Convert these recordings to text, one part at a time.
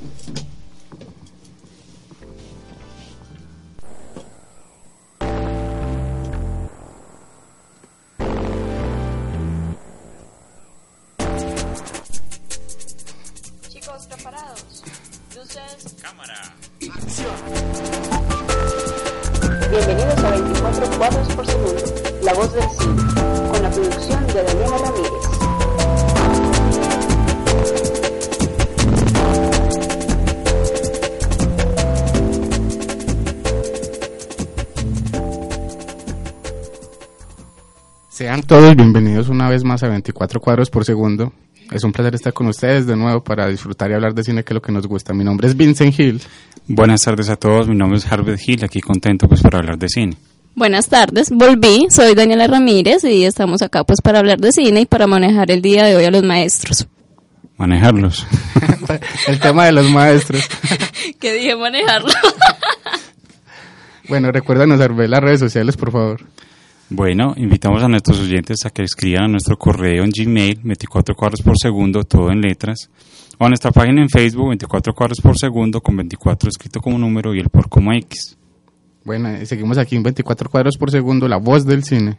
Thank you. Sean todos bienvenidos una vez más a 24 cuadros por segundo. Es un placer estar con ustedes de nuevo para disfrutar y hablar de cine que es lo que nos gusta. Mi nombre es Vincent Hill. Buenas tardes a todos, mi nombre es Harvard Hill, aquí contento pues para hablar de cine. Buenas tardes, volví, soy Daniela Ramírez y estamos acá pues para hablar de cine y para manejar el día de hoy a los maestros. Manejarlos. El tema de los maestros. ¿Qué dije manejarlo? Bueno, recuérdanos ver las redes sociales, por favor. Bueno, invitamos a nuestros oyentes a que escriban a nuestro correo en Gmail, 24 cuadros por segundo, todo en letras, o a nuestra página en Facebook, 24 cuadros por segundo, con 24 escrito como número y el por como X. Bueno, eh, seguimos aquí en 24 cuadros por segundo, la voz del cine.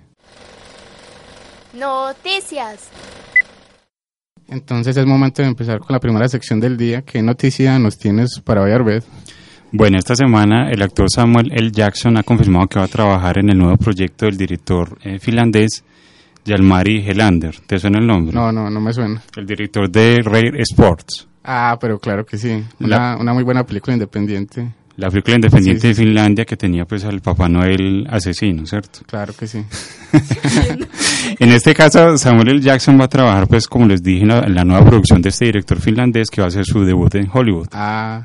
Noticias. Entonces es momento de empezar con la primera sección del día. ¿Qué noticia nos tienes para hoy, Arbed? Bueno, esta semana el actor Samuel L. Jackson ha confirmado que va a trabajar en el nuevo proyecto del director eh, finlandés Jalmari Helander. ¿Te suena el nombre? No, no, no me suena. El director de Rare Sports. Ah, pero claro que sí. Una, una muy buena película independiente. La película independiente Sí, de Finlandia que tenía pues al Papá Noel asesino, ¿cierto? Claro que sí. En este caso, Samuel L. Jackson va a trabajar pues como les dije en la, en la nueva producción de este director finlandés que va a hacer su debut en Hollywood. Ah,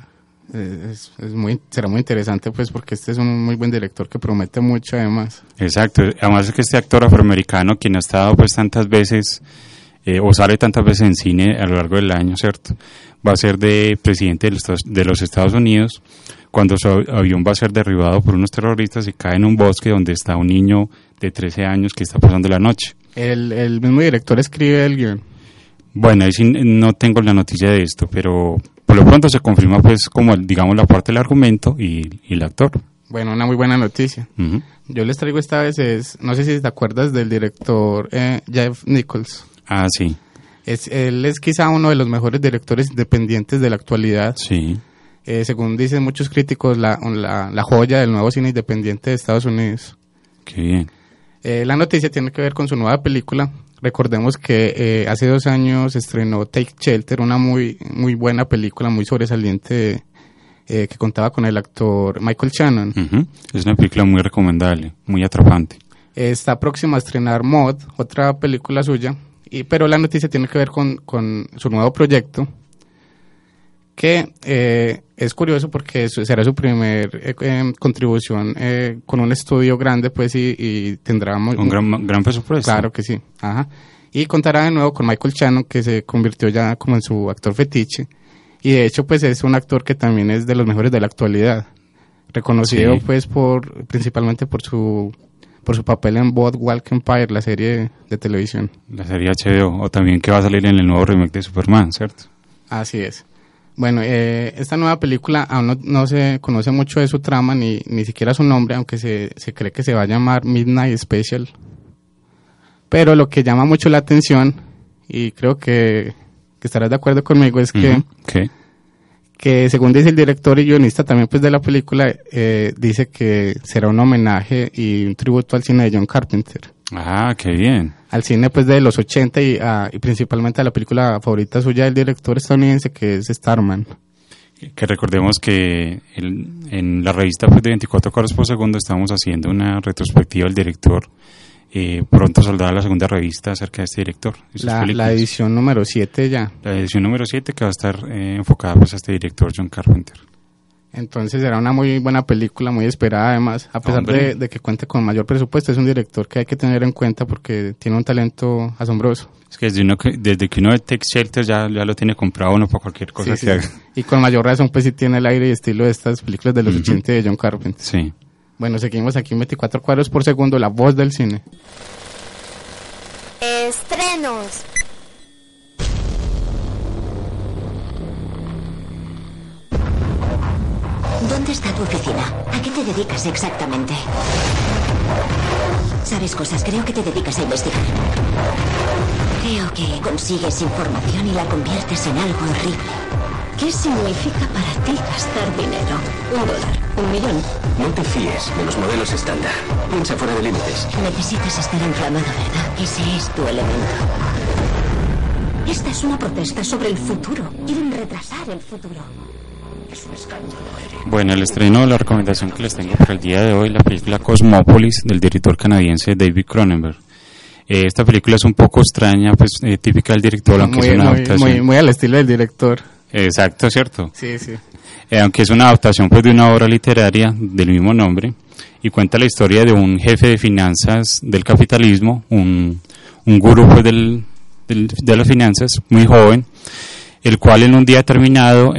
es, es muy, será muy interesante pues porque este es un muy buen director que promete mucho además. Exacto, además es que este actor afroamericano quien ha estado pues tantas veces eh, o sale tantas veces en cine a lo largo del año, ¿cierto? Va a ser de presidente de los, Estados- de los Estados Unidos cuando su avión va a ser derribado por unos terroristas y cae en un bosque donde está un niño de 13 años que está pasando la noche. El, el mismo director escribe el guion. Bueno, ahí sí no tengo la noticia de esto, pero por lo pronto se confirma pues como digamos la parte del argumento y, y el actor. Bueno, una muy buena noticia. Yo les traigo esta vez es, no sé si te acuerdas del director eh, Jeff Nichols. Ah, sí, Es, él es quizá uno de los mejores directores independientes de la actualidad. sí. Eh, según dicen muchos críticos, la, la, la joya del nuevo cine independiente de Estados Unidos. Qué bien. Eh, la noticia tiene que ver con su nueva película. Recordemos que eh, hace dos años estrenó Take Shelter, una muy, muy buena película, muy sobresaliente, eh, que contaba con el actor Michael Shannon. Ujú. Es una película muy recomendable, muy atrapante. Está próxima a estrenar Mod, otra película suya, y, pero la noticia tiene que ver con, con su nuevo proyecto, que eh, es curioso porque será su primer eh, eh, contribución eh, con un estudio grande, pues, y, y tendrá... muy- Con gran, gran presupuesto. Claro que sí, ajá. Y contará de nuevo con Michael Shannon, que se convirtió ya como en su actor fetiche, y de hecho, pues, es un actor que también es de los mejores de la actualidad, reconocido, Sí. pues, por principalmente por su por su papel en Boardwalk Empire, la serie de televisión. La serie HBO, o también que va a salir en el nuevo remake de Superman, ¿cierto? Así es. Bueno, eh, esta nueva película aún no, no se conoce mucho de su trama ni, ni siquiera su nombre, aunque se, se cree que se va a llamar Midnight Special. Pero lo que llama mucho la atención, y creo que, que estarás de acuerdo conmigo, es que, que según dice el director y guionista también pues de la película, eh, dice que será un homenaje y un tributo al cine de John Carpenter. Ah, qué bien. Al cine pues de los 80 y, a- y principalmente a la película favorita suya del director estadounidense que es Starman. Que recordemos que el- en la revista pues, de 24 horas por segundo estamos haciendo una retrospectiva del director eh, pronto saldrá la segunda revista acerca de este director. la edición número 7 ya. La edición número 7 que va a estar eh, enfocada pues, a este director John Carpenter. Entonces será una muy buena película, muy esperada además, a pesar de, de que cuente con mayor presupuesto, es un director que hay que tener en cuenta porque tiene un talento asombroso. Es que desde, uno que, desde que uno ve Tech Shelter ya, ya lo tiene comprado uno para cualquier cosa Sí, que sí. haga. Y con mayor razón pues sí tiene el aire y estilo de estas películas de los Ujú. 80 de John Carpenter. Sí. Bueno, seguimos aquí en 24 cuadros por segundo, la voz del cine. Estrenos. ¿Dónde está tu oficina? ¿A qué te dedicas exactamente? Sabes cosas, creo que te dedicas a investigar. Creo que consigues información y la conviertes en algo horrible. ¿Qué significa para ti gastar dinero? Un dólar, un millón. No te fíes de los modelos estándar. Piensa fuera de límites. Necesitas estar inflamado, ¿verdad? Ese es tu elemento. Esta es una protesta sobre el futuro. Quieren retrasar el futuro. Bueno, el estreno, la recomendación que les tengo para el día de hoy, la película Cosmópolis del director canadiense David Cronenberg. Eh, esta película es un poco extraña, pues eh, típica del director, aunque muy, es una muy- adaptación. muy- muy al estilo del director. Exacto, cierto. Sí, sí. Eh, aunque es una adaptación pues de una obra literaria del mismo nombre y cuenta la historia de un jefe de finanzas del capitalismo, un, un gurú pues, del, del- de las finanzas, muy joven, el cual en un día determinado,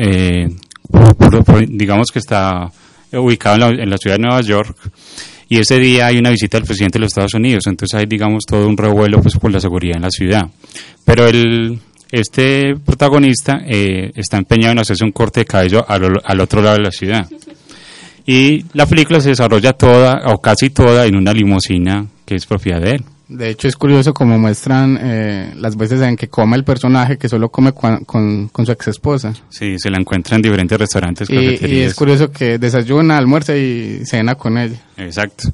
eh, digamos que está ubicado en la, en la ciudad de Nueva York, y ese día hay una visita del presidente de los Estados Unidos, entonces hay digamos todo un revuelo pues por la seguridad en la ciudad. Pero el, este protagonista eh, está empeñado en hacerse un corte de cabello al, al otro lado de la ciudad. Y la película se desarrolla toda o casi toda en una limusina que es propiedad de él. De hecho es curioso como muestran eh, las veces en que come el personaje que solo come con, con su ex esposa. Sí, se la encuentra en diferentes restaurantes, Y, y es curioso que desayuna, almuerza y cena con ella. Exacto.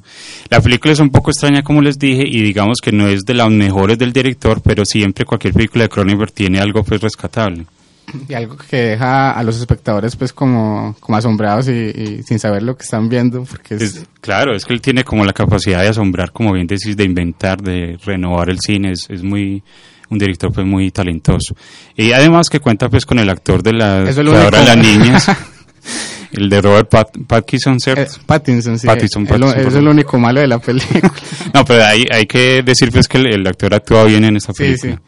La película es un poco extraña, como les dije, y digamos que no es de las mejores del director, pero siempre cualquier película de Cronenberg tiene algo pues rescatable. Y algo que deja a los espectadores pues como, como asombrados y, y sin saber lo que están viendo. Porque es, Es- claro, es que él tiene como la capacidad de asombrar, como bien decís, de inventar, de renovar el cine, es, es muy un director pues muy talentoso. Y además que cuenta pues con el actor de la es único. las niñas, el de Robert Pat- Pattinson, eh, ¿cierto? Pattinson, sí. Pattinson, Pattinson, eso es lo único malo de la película. No, pero hay, hay que decir pues que el, el actor actúa bien en esta sí, película.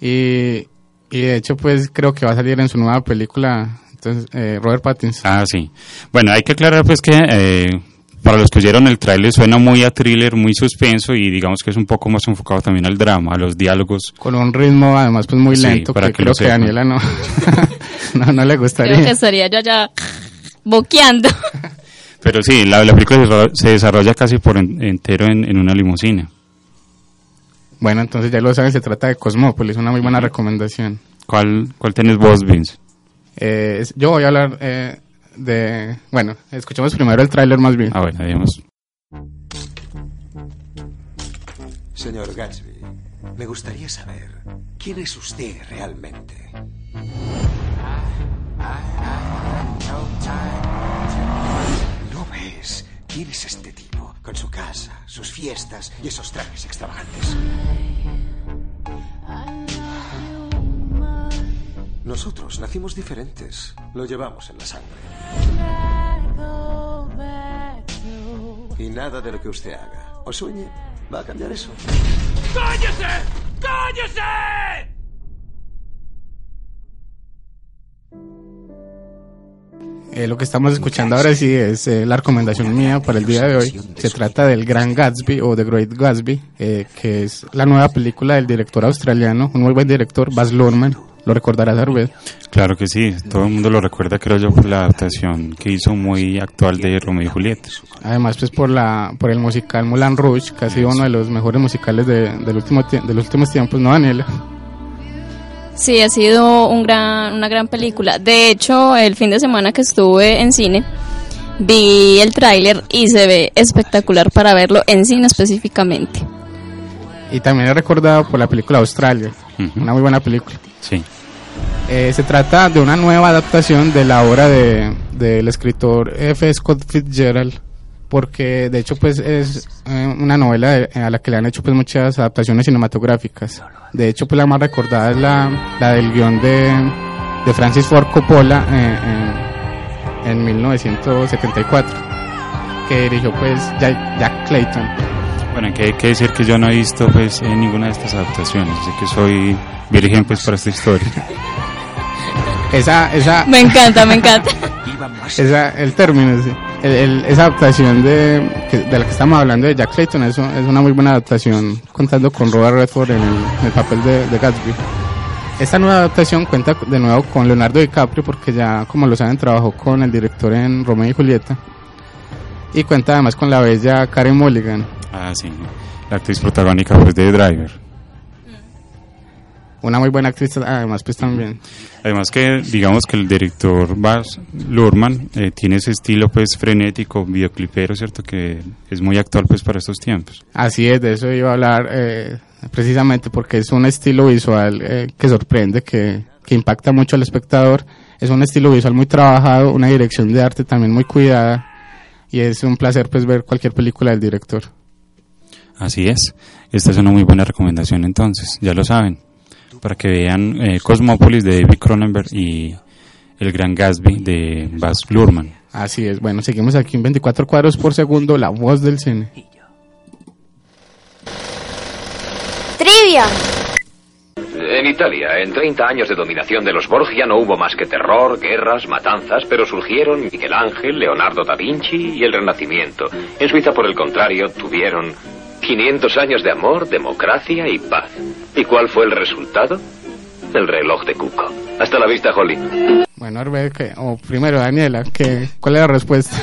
sí. Y, y de hecho pues creo que va a salir en su nueva película entonces eh, Robert Pattinson. Ah, sí. Bueno, hay que aclarar pues que eh, para los que oyeron el tráiler suena muy a thriller, muy suspenso y digamos que es un poco más enfocado también al drama, a los diálogos. Con un ritmo además pues muy Sí, lento para que, que creo lo que. Daniela no, no, no le gustaría. Creo que estaría yo ya boqueando. Pero sí, la, la película se desarrolla- se desarrolla casi por en- entero en, en una limusina. Bueno, entonces ya lo saben, se trata de Cosmópolis, una muy buena recomendación. ¿Cuál, cuál tenés vos, Vince? Eh, yo voy a hablar eh, de... Bueno, escuchemos primero el tráiler más bien. Ah, bueno, digamos. Señor Gatsby, me gustaría saber quién es usted realmente. ¿No ves? ¿Quién es este tipo? Con su casa, sus fiestas y esos trajes extravagantes. Nosotros nacimos diferentes. Lo llevamos en la sangre. Y nada de lo que usted haga o sueñe va a cambiar eso. Eh, lo que estamos escuchando ahora sí es eh, la recomendación mía para el día de hoy. Se trata del Gran Gatsby o The Great Gatsby, eh, que es la nueva película del director australiano, un muy buen director, Baz Luhrmann. Lo recordarás, Arbel. Claro que sí, todo el mundo lo recuerda, creo yo, por la adaptación que hizo muy actual de Romeo y Julieta. Además, pues por la por el musical Moulin Rouge, que ha sido uno de los mejores musicales de, del último de los últimos tiempos, ¿no, Daniela? Sí, ha sido un gran, una gran película. De hecho, el fin de semana que estuve en cine, vi el tráiler y se ve espectacular para verlo en cine específicamente. Y también es recordado por la película Australia, una muy buena película. Sí. Eh, se trata de una nueva adaptación de la obra de, del escritor F. Scott Fitzgerald, porque de hecho pues es eh, una novela de- a la que le han hecho pues muchas adaptaciones cinematográficas. De hecho pues la más recordada es la, la del guion de, de Francis Ford Coppola eh, en, en 1974, que dirigió pues Jack, Jack Clayton. Bueno, que hay que decir que yo no he visto pues en ninguna de estas adaptaciones, así que soy virgen pues para esta historia. Esa, esa, Me encanta, me encanta. esa, el término, sí. Esa adaptación de, de la que estamos hablando de Jack Clayton eso es una muy buena adaptación contando con Robert Redford en el, papel de, de Gatsby. Esta nueva adaptación cuenta de nuevo con Leonardo DiCaprio porque ya, como lo saben, trabajó con el director en Romeo y Julieta. Y cuenta además con la bella Karen Mulligan, Ah, sí, la actriz protagónica pues de Driver. Una muy buena actriz además pues también. Además que digamos que el director Baz Luhrmann eh, tiene ese estilo pues frenético, videoclipero, ¿cierto? Que es muy actual pues para estos tiempos. Así es, de eso iba a hablar eh, precisamente porque es un estilo visual eh, que sorprende, que, que impacta mucho al espectador. Es un estilo visual muy trabajado, una dirección de arte también muy cuidada y es un placer pues ver cualquier película del director. Así es. Esta es una muy buena recomendación entonces, ya lo saben. Para que vean eh, Cosmópolis de David Cronenberg y El Gran Gatsby de Baz Luhrmann. Así es, bueno, seguimos aquí en 24 cuadros por segundo, la voz del cine. Trivia. En Italia, en 30 años de dominación de los Borgia, no hubo más que terror, guerras, matanzas, pero surgieron Miguel Ángel, Leonardo da Vinci y el Renacimiento. En Suiza, por el contrario, tuvieron 500 años de amor, democracia y paz. ¿Y cuál fue el resultado? El reloj de Cuco. Hasta la vista, Holly. Bueno, Arbe, que- o primero Daniela, que, ¿cuál es la respuesta?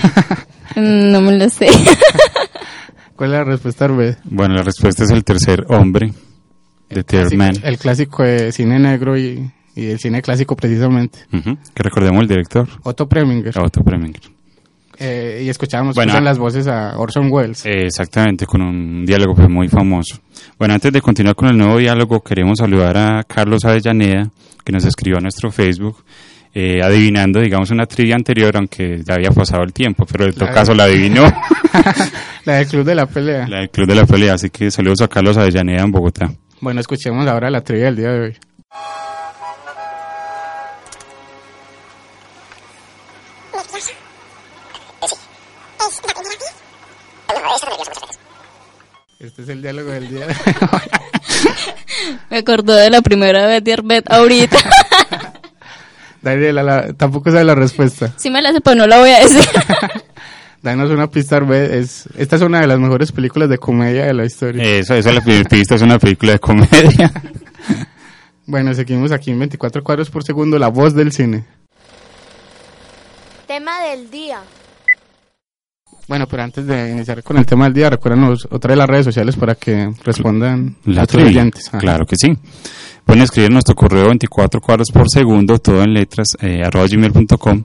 Mm, No me lo sé. ¿Cuál es la respuesta, Arbe? Bueno, la respuesta es El Tercer Hombre de Third Man. El clásico de cine negro y, y el cine clásico precisamente. Ujú, Que recordemos el director, Otto Preminger. Otto Preminger. Eh, y escuchábamos Bueno, en las voces a Orson Welles. Eh, Exactamente, con un diálogo pues, muy famoso. Bueno, antes de continuar con el nuevo diálogo, queremos saludar a Carlos Avellaneda, que nos escribió a nuestro Facebook, eh, adivinando, digamos, una trivia anterior, aunque ya había pasado el tiempo, pero en todo caso la adivinó, la del Club de la Pelea. la del Club de la Pelea, así que saludos a Carlos Avellaneda en Bogotá. Bueno, escuchemos ahora la trivia del día de hoy. Este es el diálogo del día de hoy. Me acordó de la primera vez de Arbet ahorita. Daniela, la- tampoco sabe la respuesta. Sí me la sé, pero no la voy a decir. Danos una pista, Arbe. Es, esta es una de las mejores películas de comedia de la historia. Eso, eso es la primera pista, es una película de comedia. Bueno, seguimos aquí en 24 cuadros por segundo, la voz del cine. Tema del día. Bueno, pero antes de iniciar con el tema del día, recuérdanos otra de las redes sociales para que respondan La nuestros trivia. oyentes. Ajá. Claro que sí. Pueden escribir nuestro correo 24 cuadros por segundo, todo en letras, eh, arroba gmail.com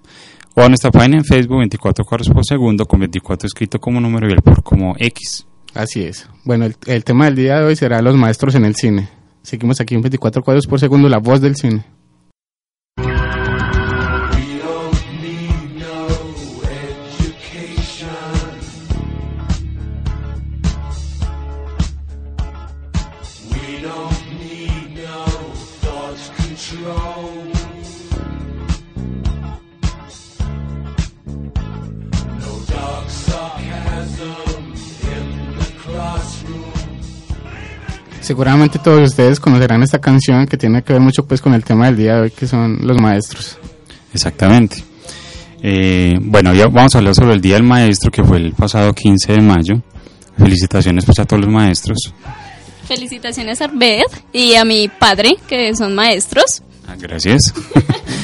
o a nuestra página en Facebook 24 cuadros por segundo con 24 escrito como número y el por como X. Así es. Bueno, el, el tema del día de hoy será los maestros en el cine. Seguimos aquí en 24 cuadros por segundo, la voz del cine. Seguramente todos ustedes conocerán esta canción que tiene que ver mucho pues con el tema del día de hoy, que son los maestros. Exactamente. Eh, bueno, ya vamos a hablar sobre el Día del Maestro, que fue el pasado 15 de mayo. Felicitaciones pues a todos los maestros. Felicitaciones a Arbet y a mi padre, que son maestros. Ah, gracias.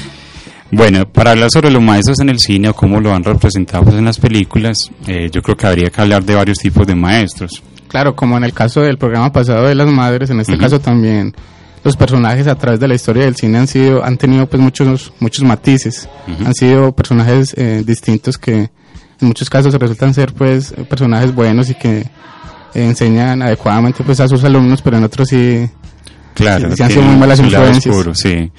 bueno, para hablar sobre los maestros en el cine o cómo lo han representado pues, en las películas, eh, yo creo que habría que hablar de varios tipos de maestros. Claro, como en el caso del programa pasado de las madres, en este Ujú. caso también los personajes a través de la historia del cine han sido han tenido pues muchos muchos matices. Ujú. Han sido personajes eh, distintos que en muchos casos resultan ser pues personajes buenos y que eh, enseñan adecuadamente pues a sus alumnos, pero en otros sí Claro, Sí, sí han sido muy malas influencias. oscuro, sí.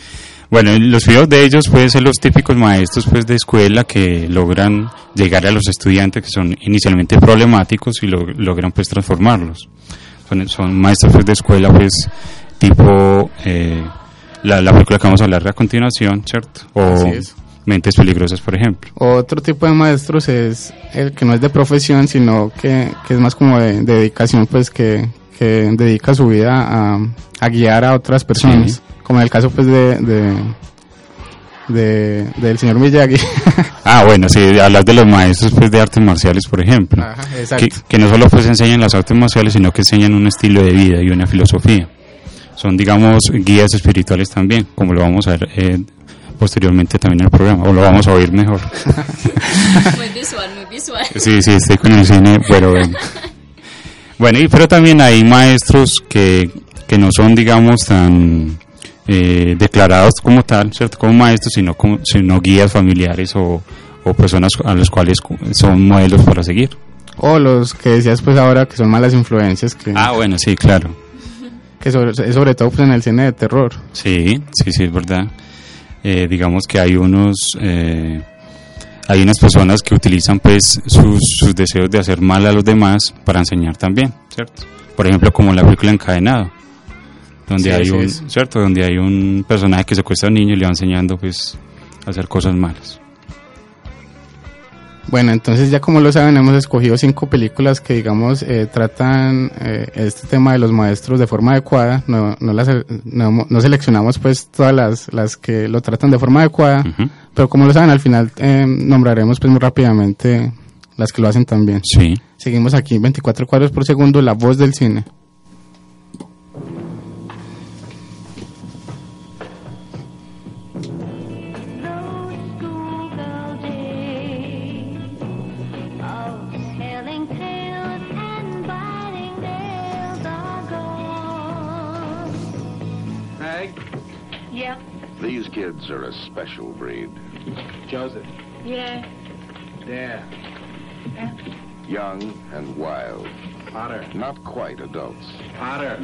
Bueno, los videos de ellos pueden ser los típicos maestros pues de escuela que logran llegar a los estudiantes que son inicialmente problemáticos y lo- logran pues transformarlos. Son, son maestros pues, de escuela pues tipo eh, la, la película que vamos a hablar a continuación, ¿cierto? O Así es. Mentes Peligrosas, por ejemplo. Otro tipo de maestros es el que no es de profesión, sino que, que es más como de, de dedicación, pues que, que dedica su vida a, a guiar a otras personas. Sí. Como en el caso pues de, de, de- del señor Miyagi. Ah, bueno, sí, hablas de los maestros pues de artes marciales, por ejemplo. Ajá, exacto. que, que no solo pues enseñan las artes marciales, sino que enseñan un estilo de vida y una filosofía. Son, digamos, guías espirituales también, como lo vamos a ver eh, posteriormente también en el programa, o lo vamos a oír mejor. Muy visual, muy visual. Sí, sí, estoy con el cine, pero bueno. Bueno, y, pero también hay maestros que, que no son, digamos, tan eh, declarados como tal, ¿cierto? Como maestros, sino, como, sino guías familiares o, o personas a las cuales cu- son modelos para seguir. o los que decías pues ahora que son malas influencias, que, Ah, bueno, sí, claro. que sobre, sobre todo pues en el cine de terror. Sí, sí, sí, es verdad. Eh, digamos que hay unos, eh, hay unas personas que utilizan pues sus, sus deseos de hacer mal a los demás para enseñar también, ¿cierto? Por ejemplo, como la película Encadenado, donde Sí, hay un, es. ¿cierto? Donde hay un personaje que secuestra a un niño y le va enseñando pues a hacer cosas malas. Bueno, entonces ya como lo saben, hemos escogido cinco películas que, digamos, eh, tratan eh, este tema de los maestros de forma adecuada. No, no, las, no, no seleccionamos pues todas las, las que lo tratan de forma adecuada, pero como lo saben, al final eh, nombraremos pues muy rápidamente las que lo hacen también. Sí. Seguimos aquí, 24 cuadros por segundo, la voz del cine. Are a special breed. Joseph. Yeah. There. Young and wild. Potter. Not quite adults. Potter.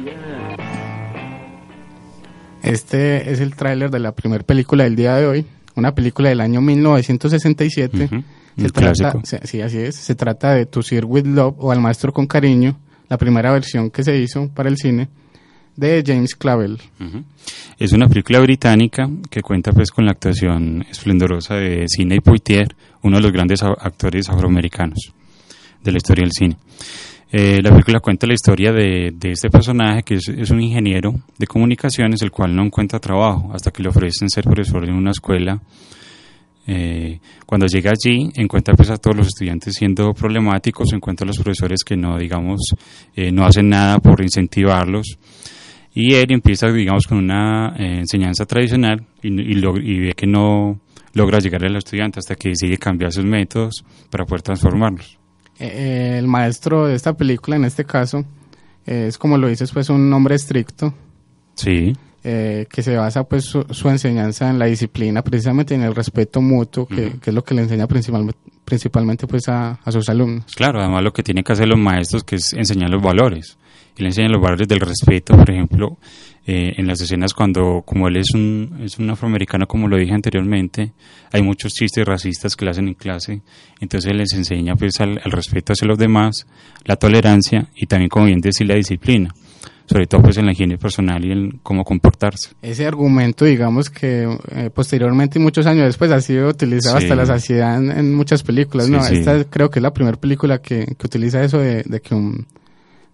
Este es el tráiler de la primera película del día de hoy, una película del año 1967. Ujú. Se Un trata, clásico. se- sí, así es. Se trata de To Sir With Love o Al Maestro con Cariño, la primera versión que se hizo para el cine de James Clavel. Es una película británica que cuenta pues con la actuación esplendorosa de Sidney Poitier, uno de los grandes actores afroamericanos de la historia del cine. Eh, la película cuenta la historia de, de este personaje que es, es un ingeniero de comunicaciones el cual no encuentra trabajo hasta que le ofrecen ser profesor en una escuela. Eh, cuando llega allí encuentra pues a todos los estudiantes siendo problemáticos, encuentra a los profesores que no digamos eh, no hacen nada por incentivarlos y él empieza, digamos, con una eh, enseñanza tradicional y, y, log- y ve que no logra llegar al estudiante hasta que decide cambiar sus métodos para poder transformarlos. Eh, el maestro de esta película, en este caso, eh, es como lo dices, pues un hombre estricto Sí, eh, que se basa pues su, su enseñanza en la disciplina, precisamente en el respeto mutuo, que es lo que le enseña principalmente, principalmente pues a, a sus alumnos. claro, además lo que tienen que hacer los maestros que es enseñar los valores. Y le enseñan los valores del respeto, por ejemplo, eh, en las escenas cuando, como él es un, es un afroamericano, como lo dije anteriormente, hay muchos chistes racistas que le hacen en clase, entonces él les enseña pues al, al respeto hacia los demás, la tolerancia y también, como bien decir, la disciplina, sobre todo pues en la higiene personal y en cómo comportarse. Ese argumento, digamos que eh, posteriormente y muchos años después ha sido utilizado Sí. hasta la saciedad en, en muchas películas. Sí, no, sí. esta creo que es la primera película que, que utiliza eso de, de que un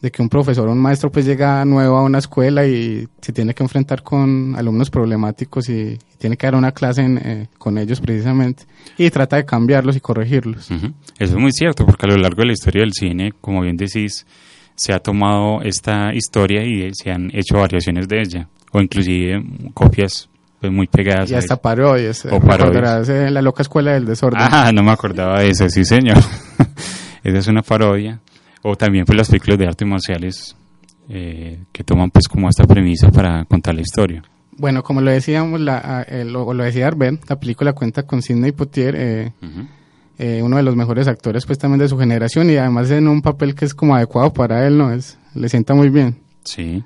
de que un profesor o un maestro pues llega nuevo a una escuela y se tiene que enfrentar con alumnos problemáticos y, tiene que dar una clase en, eh, con ellos precisamente y trata de cambiarlos y corregirlos. Eso es muy cierto, porque a lo largo de la historia del cine, como bien decís, se ha tomado esta historia y eh, se han hecho variaciones de ella, o inclusive copias pues, muy pegadas. Y hasta parodias. O parodias. Eh, la loca escuela del desorden. Ah, no me acordaba de eso, sí señor. Esa es una parodia. O también pues las películas de artes marciales eh, que toman pues como esta premisa para contar la historia. Bueno, como lo decíamos, la, ah, eh, lo, lo decía Arben, la película cuenta con Sidney Poitier, eh, eh, uno de los mejores actores pues también de su generación y además en un papel que es como adecuado para él, ¿no? Es, le sienta muy bien. Sí,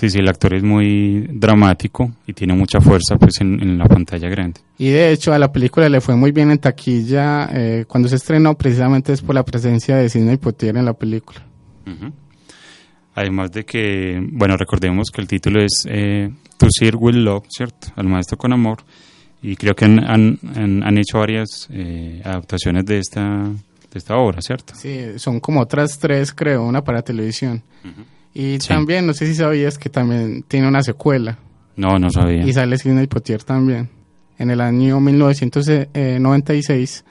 Sí, sí, el actor es muy dramático y tiene mucha fuerza pues en, en la pantalla grande. Y de hecho a la película le fue muy bien en taquilla eh, cuando se estrenó, precisamente es por la presencia de Sidney Poitier en la película. Ujú. Además de que, bueno, recordemos que el título es eh, To Sir With Love, ¿cierto? Al maestro con amor. Y creo que han, han, han- han hecho varias eh, adaptaciones de esta, de esta obra, ¿cierto? Sí, son como otras tres, creo, una para televisión. Y Sí. también, no sé si sabías que también tiene una secuela. No, no sabía. Y sale Sidney Poitier también. En el año 1996,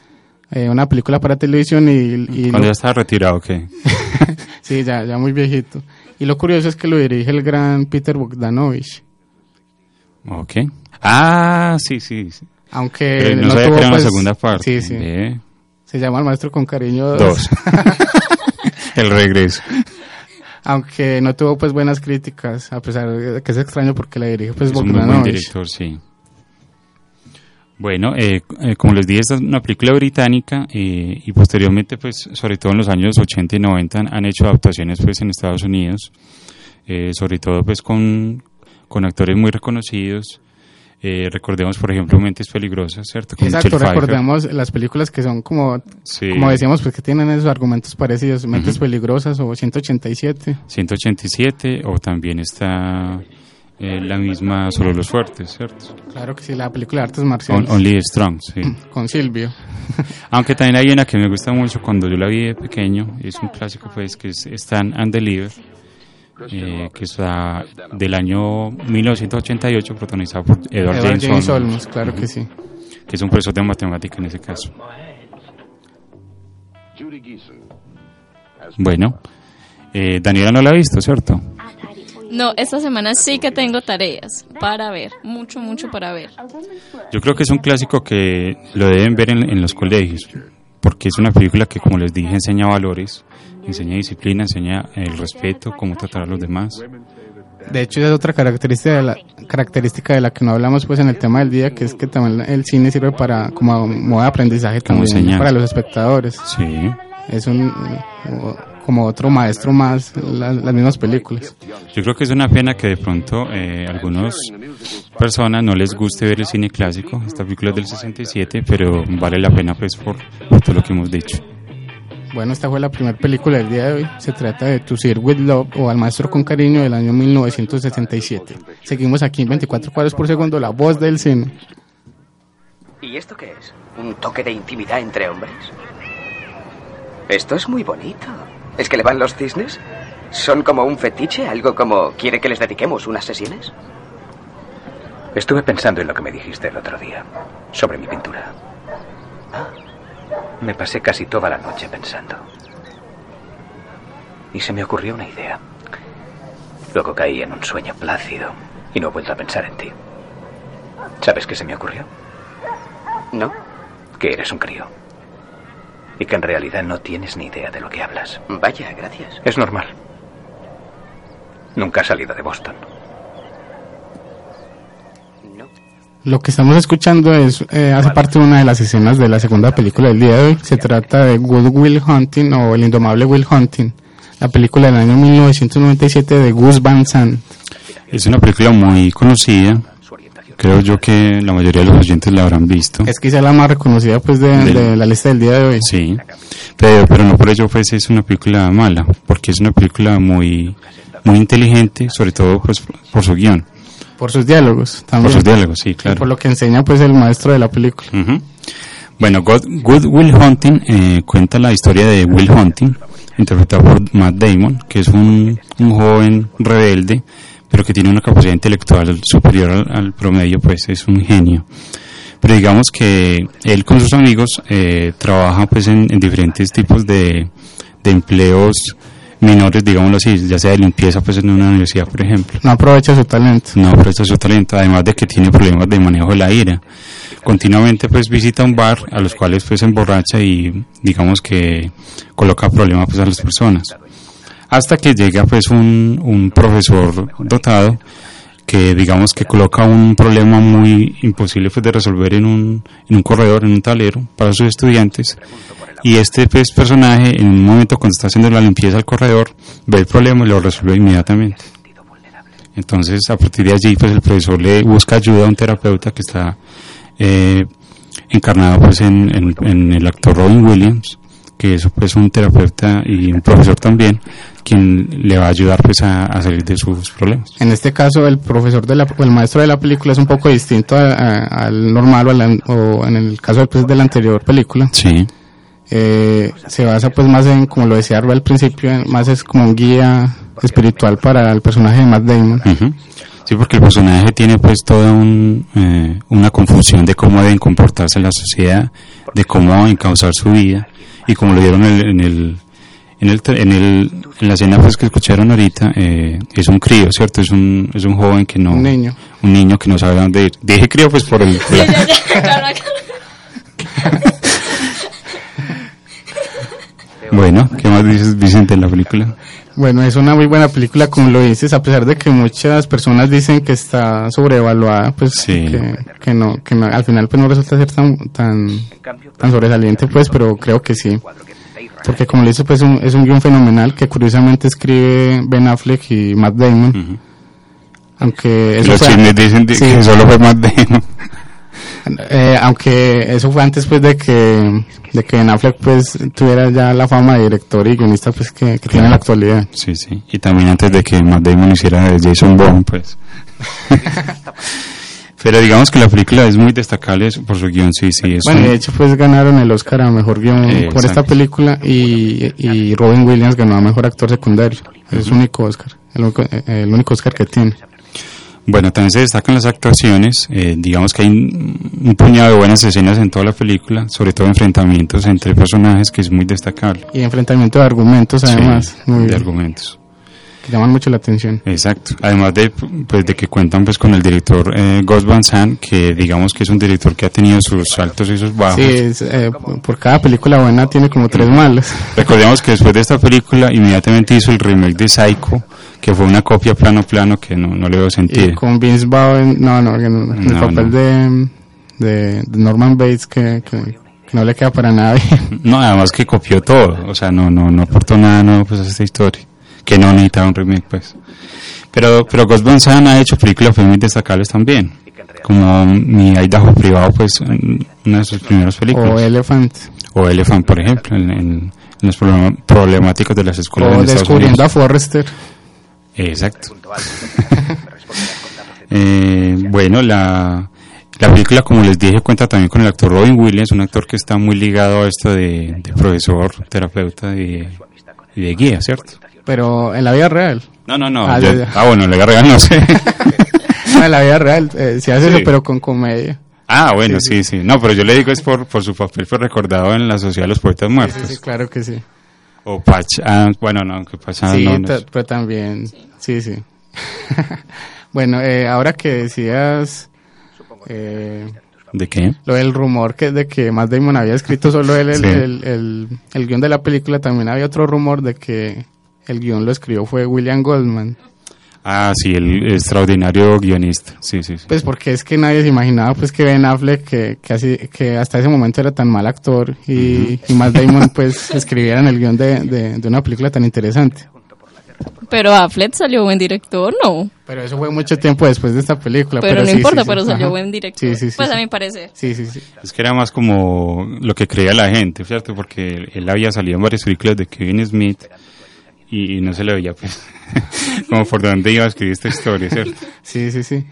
eh, una película para televisión y... y Cuando lo- ya estaba retirado, ¿qué? sí, ya, ya muy viejito. Y lo curioso es que lo dirige el gran Peter Bogdanovich. Ok. Ah, sí, sí. sí. Aunque Pero no, no sabía tuvo, que era una pues, segunda parte. Sí, sí. Se llama El Maestro con Cariño 2. Dos. el regreso. Aunque no tuvo pues buenas críticas, a pesar de que es extraño porque la dirige pues es un muy buen director, sí. Bueno, eh, eh, como les dije, esta es una película británica eh, y posteriormente, pues, sobre todo en los años 80 y 90 han, han hecho adaptaciones, pues, en Estados Unidos, eh, sobre todo, pues, con, con actores muy reconocidos. Eh, recordemos, por ejemplo, Mentes Peligrosas, ¿cierto? Con Exacto, Michelle Pfeiffer. recordemos las películas que son como, Sí. como decíamos, pues que tienen esos argumentos parecidos, Mentes Ujú. Peligrosas o 187. 187 o también está eh, la misma Solo los Fuertes, ¿cierto? Claro que sí, la película de artes On- marciales. Only Strong, sí. Con Silvio. Aunque también hay una que me gusta mucho cuando yo la vi de pequeño, es un clásico pues que es Stand and Deliver, eh, que está del año 1988 protagonizada por Edward, Edward James, James Olmos, Olmos, claro que sí. que es un profesor de matemática en ese caso. Bueno, eh, Daniela no la ha visto, ¿cierto? No, esta semana sí que tengo tareas para ver, mucho, mucho para ver. Yo creo que es un clásico que lo deben ver en, en los colegios, porque es una película que, como les dije, enseña valores, enseña disciplina, enseña el respeto, cómo tratar a los demás. De hecho, esa es otra característica de la, característica de la que no hablamos pues en el tema del día, que es que también el cine sirve para como modo de aprendizaje Como también señal. para los espectadores. Sí. Es un como otro maestro más la- las mismas películas. Yo creo que es una pena que de pronto eh, algunas personas no les guste ver el cine clásico. Esta película es del 67, pero vale la pena pues por, por todo lo que hemos dicho. Bueno, esta fue la primera película del día de hoy. Se trata de To Sir With Love o Al Maestro con Cariño del año 1967. Seguimos aquí en 24 cuadros por segundo, la voz del cine. ¿Y esto qué es? ¿Un toque de intimidad entre hombres? Esto es muy bonito. ¿Es que le van los cisnes? ¿Son como un fetiche? ¿Algo como quiere que les dediquemos unas sesiones? Estuve pensando en lo que me dijiste el otro día, sobre mi pintura. Me pasé casi toda la noche pensando. Y se me ocurrió una idea. Luego caí en un sueño plácido y no he vuelto a pensar en ti. ¿Sabes qué se me ocurrió? ¿No? Que eres un crío. Y que en realidad no tienes ni idea de lo que hablas. Vaya, gracias. Es normal. Nunca has salido de Boston. Lo que estamos escuchando es eh, hace parte de una de las escenas de la segunda película del día de hoy. Se trata de Good Will Hunting o El Indomable Will Hunting, la película del año 1997 de Gus Van Sant. Es una película muy conocida. Creo yo que la mayoría de los oyentes la habrán visto. Es quizá la más reconocida pues de, la lista del día de hoy. Sí, pero, pero no por ello pues es una película mala, porque es una película muy, muy inteligente, sobre todo pues por su guion. Por sus diálogos también. Por sus diálogos, sí, Y claro. por lo que enseña pues el maestro de la película. Bueno, God, Good Will Hunting eh, cuenta la historia de Will Hunting, interpretado por Matt Damon, que es un, un joven rebelde, pero que tiene una capacidad intelectual superior al, al promedio, pues es un genio. Pero digamos que él con sus amigos eh, trabaja pues en, en diferentes tipos de, de empleos menores, digámoslo así, ya sea de limpieza pues en una universidad, por ejemplo. No aprovecha su talento. No aprovecha su talento, además de que tiene problemas de manejo de la ira. Continuamente pues visita un bar a los cuales pues emborracha y digamos que coloca problemas pues a las personas. Hasta que llega pues un, un profesor dotado que digamos que coloca un problema muy imposible pues de resolver en un, en un corredor, en un tablero para sus estudiantes. Y este pues, personaje en un momento cuando está haciendo la limpieza del corredor ve el problema y lo resuelve inmediatamente. Entonces, a partir de allí, pues el profesor le busca ayuda a un terapeuta que está eh, encarnado pues en- en el actor Robin Williams, que es pues un terapeuta y un profesor también, quien le va a ayudar pues a, a salir de sus problemas. En este caso, el profesor de la, o el maestro de la película es un poco distinto a- a- al normal o, al an- o en el caso pues, de la anterior película. Sí. Eh, se basa pues más en, como lo decía Arba al principio, más es como un guía espiritual para el personaje de Matt Damon. Sí, porque el personaje tiene pues toda un, eh, una confusión de cómo deben comportarse en la sociedad, de cómo encauzar su vida y como lo dieron en el, en el, en, el, en, el- en la escena pues que escucharon ahorita, eh, es un crío, ¿cierto? Es un, es un joven que no... Un niño. Un niño que no sabe a dónde ir. Dije crío pues por el... por la- bueno, ¿qué más dices Vicente en la película? Bueno, es una muy buena película, como lo dices, a pesar de que muchas personas dicen que está sobrevaluada, pues Sí. que, que no, que no- al final pues no resulta ser tan, tan, tan sobresaliente, pues, pero creo que sí. Porque como le dices, pues un- es un guion fenomenal que curiosamente escribe Ben Affleck y Matt Damon. Aunque eso Los fue- chismes dicen sí. que solo fue más de... Eh, aunque eso fue antes pues de que de que Ben Affleck pues tuviera ya la fama de director y guionista pues que, que tiene en la actualidad. Sí, sí. Y también antes de que Matt Damon hiciera de Jason Bourne, pues. Pero digamos que la película es muy destacable por su guion, sí, sí. Es Bueno, un- de hecho pues ganaron el Oscar a mejor guion Eh, por esta película y, y Robin Williams ganó a mejor actor secundario. Es único Oscar, el único, eh, el único Oscar que tiene. Bueno, también se destacan las actuaciones. eh, digamos que hay un, un puñado de buenas escenas en toda la película, sobre todo enfrentamientos entre personajes, que es muy destacable. Y enfrentamiento de argumentos además, Sí, muy de bien, argumentos. que llaman mucho la atención. Exacto. Además de, pues, de que cuentan pues con el director eh, Gus Van Sant, que digamos que es un director que ha tenido sus altos y sus bajos. Sí, es, eh, por cada película buena tiene como tres malas. Recordemos que después de esta película inmediatamente hizo el remake de Psycho, que fue una copia plano plano que no, no le veo Y sentido. con Vince Vaughn, no, no, en el No, papel no. De, de, Norman Bates que, que, no le queda para nada bien. No, además que copió todo, o sea, no, no, no aportó nada nuevo pues a esta historia, que no necesitaba un remake pues. Pero, pero Gus Van ha hecho películas pues, muy destacables también, como Mi Idaho Privado, pues, una de sus primeras películas. O Elephant. O Elephant, por ejemplo, en, en- en los problemáticos de las escuelas O en Estados Descubriendo a Unidos. Forrester. Exacto. Eh, bueno, la, la película, como les dije, cuenta también con el actor Robin Williams, un actor que está muy ligado a esto de, de profesor, terapeuta y, y de guía, ¿cierto? Pero en la vida real. No, no, no. Ah, yo- ya, ya. ah, bueno, le voy a regalar, no sé. No, en la vida real. eh, se hace Sí. eso, pero con comedia. ah, bueno, sí, sí. No, pero yo le digo es por, por su papel fue recordado en la Sociedad de los Poetas Muertos. Sí, sí, claro que sí. O Pach, ah, bueno, no, que Pach, ah, sí, no, no pero también. Sí, sí. bueno, eh, ahora que decías. Eh, ¿De qué? Lo del rumor que de que Matt Damon había escrito solo él el, Sí. el, el, el guion de la película, también había otro rumor de que el guion lo escribió fue William Goldman. Ah, sí, el extraordinario guionista. Sí, sí, sí. Pues porque es que nadie se imaginaba pues que Ben Affleck, que, que, así, que hasta ese momento era tan mal actor, y, y Matt Damon pues escribieran el guion de, de, de una película tan interesante. Pero Affleck salió buen director, ¿no? Pero eso fue mucho tiempo después de esta película. Pero, no sí, importa, sí, pero salió Ajá. buen director. Sí, sí, sí, pues sí. a mi parecer. Sí, sí, sí. Es que era más como lo que creía la gente, ¿cierto? Porque él había salido en varias películas de Kevin Smith y, y no se le veía, pues, como por dónde iba a escribir esta historia, ¿cierto? Sí, sí, sí.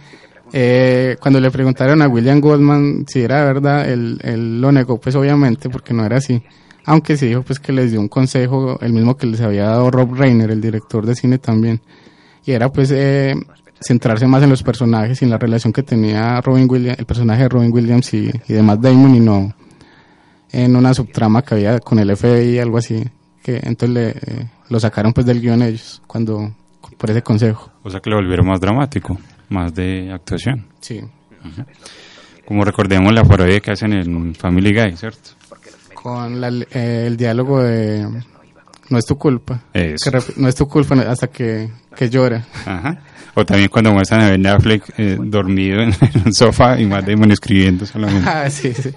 Eh, cuando le preguntaron a William Goldman si era verdad, él, él lo negó, pues obviamente, porque no era así. Aunque sí dijo pues que les dio un consejo, el mismo que les había dado Rob Reiner, el director de cine también. Y era pues eh, centrarse más en los personajes y en la relación que tenía Robin Williams, el personaje de Robin Williams y, y de Matt Damon y no en una subtrama que había con el FBI, algo así. Que entonces le, eh, lo sacaron pues del guion ellos, cuando, por ese consejo. O sea que lo volvieron más dramático, más de actuación. Sí. Como recordemos la parodia que hacen en Family Guy, ¿cierto? Con la- eh, el diálogo de no es tu culpa Eso. que no es tu culpa hasta que, que llora Ajá. O también cuando muestran a Ben Affleck eh, dormido en, un sofá y Matt Damon escribiendo solamente. Ah, sí, sí.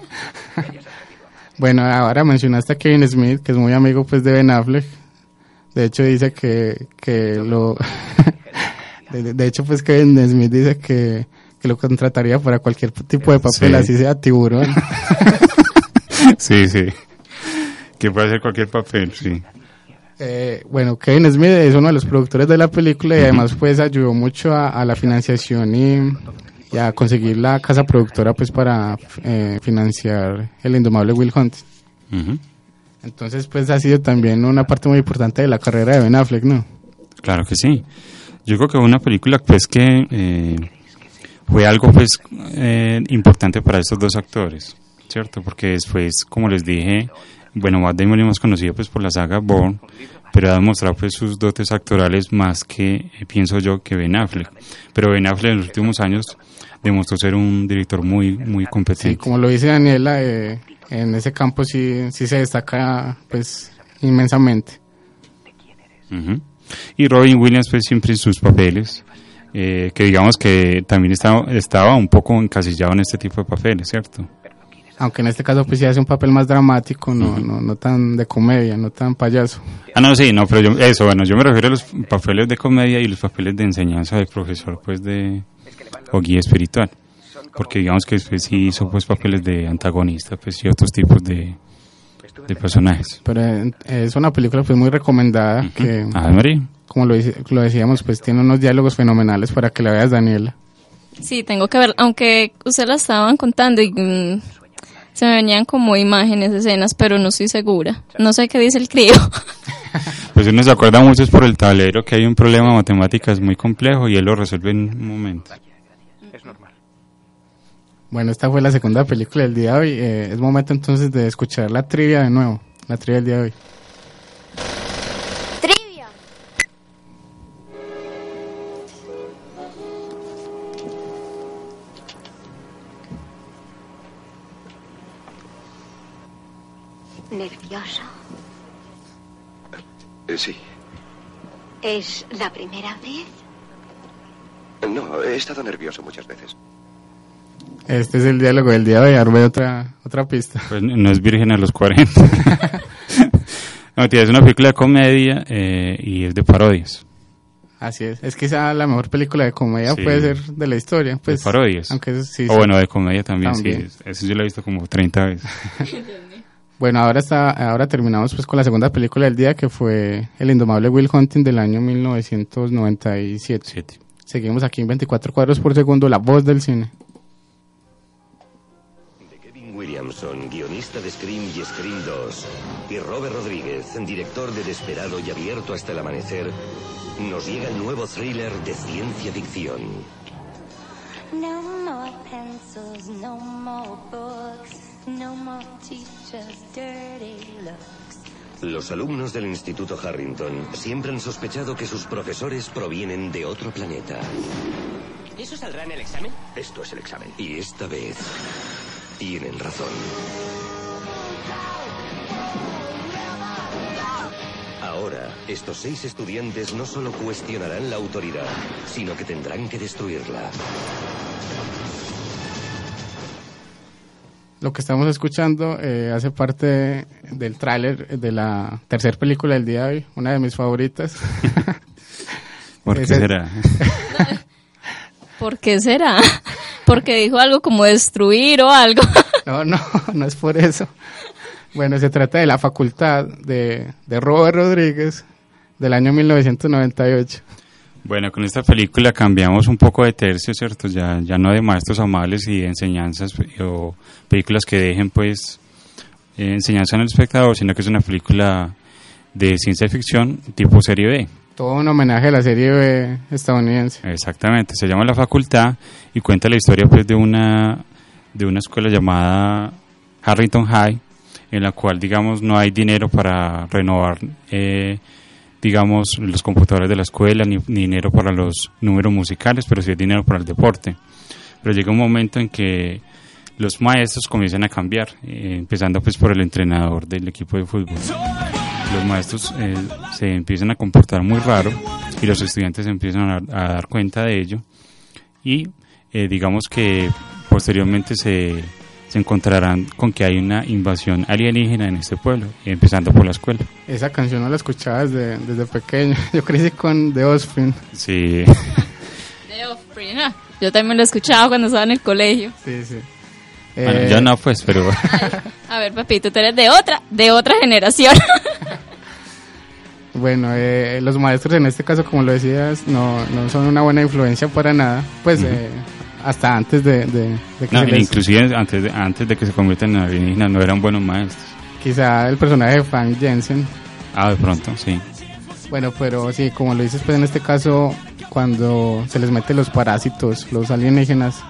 bueno ahora mencionaste a Kevin Smith que es muy amigo pues de Ben Affleck de hecho dice que, que lo De, de- de hecho, pues Kevin Smith dice que, que lo contrataría para cualquier tipo de papel, Sí. así sea tiburón. Sí, sí. Que puede hacer cualquier papel, sí. Eh, bueno, Kevin Smith es uno de los productores de la película y además pues ayudó mucho a, a la financiación y, y a conseguir la casa productora pues para eh, financiar el indomable Will Hunt. Entonces pues ha sido también una parte muy importante de la carrera de Ben Affleck, ¿no? Claro que sí. Yo creo que una película pues que eh, fue algo pues eh, importante para estos dos actores, ¿cierto? Porque después, como les dije, bueno, Matt Damon lo hemos conocido pues por la saga Bourne, pero ha demostrado pues sus dotes actorales más que, eh, pienso yo, que Ben Affleck. Pero Ben Affleck en los últimos años demostró ser un director muy, muy Sí, competente. como lo dice Daniela, eh, en ese campo sí, sí se destaca pues inmensamente. Y Robin Williams pues siempre en sus papeles, eh, que digamos que también estaba, estaba un poco encasillado en este tipo de papeles, ¿cierto? Aunque en este caso pues sí hace un papel más dramático, no, no, no tan de comedia, no tan payaso. Ah, no, sí, no, pero yo, eso, bueno, yo me refiero a los papeles de comedia y los papeles de enseñanza de profesor, pues, de, o guía espiritual. Porque digamos que después sí hizo, pues, papeles de antagonista, pues, y otros tipos de, de personajes. Pero eh, es una película pues muy recomendada que, Ah, María. como lo, lo decíamos, pues tiene unos diálogos fenomenales para que la veas, Daniela. Sí, tengo que ver, aunque usted la estaban contando y mm, se me venían como imágenes, escenas, pero no estoy segura. No sé qué dice el crío. Pues uno se acuerda mucho es por el tablero que hay un problema de matemáticas muy complejo y él lo resuelve en un momento. Bueno, esta fue la segunda película del día de hoy. Eh, es momento entonces de escuchar la trivia de nuevo, la trivia del día de hoy. ¿Es la primera vez? No, he estado nervioso muchas veces. Este es el diálogo del día de hoy. Ahora voy a otra, otra pista. Pues no es virgen a los 40. no, tía, es una película de comedia eh, y es de parodias. Así es. Es quizá la mejor película de comedia Sí. puede ser de la historia. Pues, de parodias. Aunque eso sí, o sí. bueno, de comedia también, También. sí. Eso yo lo he visto como 30 veces. Bueno, ahora está, ahora terminamos pues con la segunda película del día que fue El Indomable Will Hunting del año 1997. Seguimos aquí en 24 cuadros por segundo, la voz del cine. Kevin Williamson, guionista de Scream y Scream 2, y Robert Rodríguez, director de Desperado y Abierto hasta el amanecer, nos llega el nuevo thriller de ciencia ficción. No more pencils, no more books, no more teachers' dirty looks. Los alumnos del Instituto Harrington siempre han sospechado que sus profesores provienen de otro planeta. ¿Eso saldrá en el examen? Esto es el examen. Y esta vez tienen razón. Ahora, estos seis estudiantes no solo cuestionarán la autoridad, sino que tendrán que destruirla. Lo que estamos escuchando eh, hace parte del tráiler de la tercera película del día de hoy, una de mis favoritas. ¿Por qué será? ¿Por qué será? Porque dijo algo como destruir o algo. No, no, no es por eso. Bueno, se trata de La Facultad de, de Robert Rodríguez del año 1998. Bueno, con esta película cambiamos un poco de tercio, ¿cierto? Ya, ya no de maestros amables y de enseñanzas eh, o películas que dejen, pues, eh, enseñanza en el espectador, sino que es una película de ciencia ficción tipo serie B. Todo un homenaje a la serie B estadounidense. Exactamente, se llama La Facultad y cuenta la historia, pues, de una, de una escuela llamada Harrington High, en la cual, digamos, no hay dinero para renovar, eh, digamos, los computadores de la escuela, ni, dinero para los números musicales, pero sí hay dinero para el deporte. Pero llega un momento en que los maestros comienzan a cambiar, eh, empezando pues por el entrenador del equipo de fútbol. Los maestros eh, se empiezan a comportar muy raro y los estudiantes empiezan a, a dar cuenta de ello y eh, digamos que posteriormente se, se encontrarán con que hay una invasión alienígena en este pueblo, empezando por la escuela. Esa canción no la escuchaba desde, desde pequeño. Yo crecí con The Offspring. Sí, Ah, Yo también lo escuchaba cuando estaba en el colegio. Sí, sí. Bueno, Eh, yo no, pues, pero... A ver, papito, tú eres de otra, de otra generación. Bueno, eh, los maestros en este caso, como lo decías, no, no son una buena influencia para nada. Pues eh, hasta antes de, de- de que No, se les- inclusive antes de, antes de que se conviertan en alienígenas no eran buenos maestros. quizá el personaje de Frank Jensen. Ah, de pronto, sí. Bueno, pero sí, como lo dices, pues en este caso, cuando se les mete los parásitos, los alienígenas,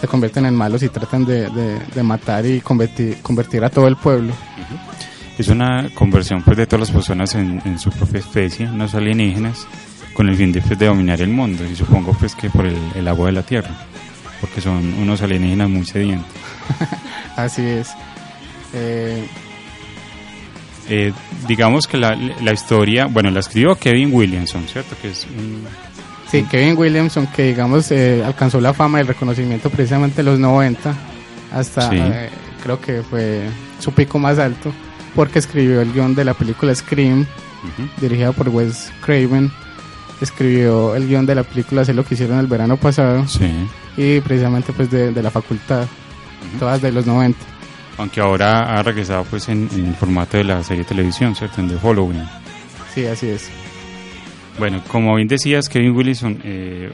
se convierten en malos y tratan de, de- de matar y convertir, convertir a todo el pueblo. Es una conversión pues de todas las personas en, en su propia especie, unos alienígenas, con el fin de, pues, de dominar el mundo. Y supongo pues que por el, el agua de la tierra, porque son unos alienígenas muy sedientos. Así es. Eh, Eh, digamos que la, la historia, bueno, la escribió Kevin Williamson, ¿cierto? Que es un... Sí, Kevin Williamson, que digamos eh, alcanzó la fama y el reconocimiento precisamente en los 90, hasta Sí. eh, creo que fue su pico más alto, porque escribió el guion de la película Scream, dirigida por Wes Craven, escribió el guion de la película Sé lo que hicieron el verano pasado, Sí. Y precisamente pues de, de la facultad, todas de los 90. Aunque ahora ha regresado pues en, en el formato de la serie de televisión, ¿cierto? En The Following. Sí, así es. Bueno, como bien decías, Kevin Williamson eh,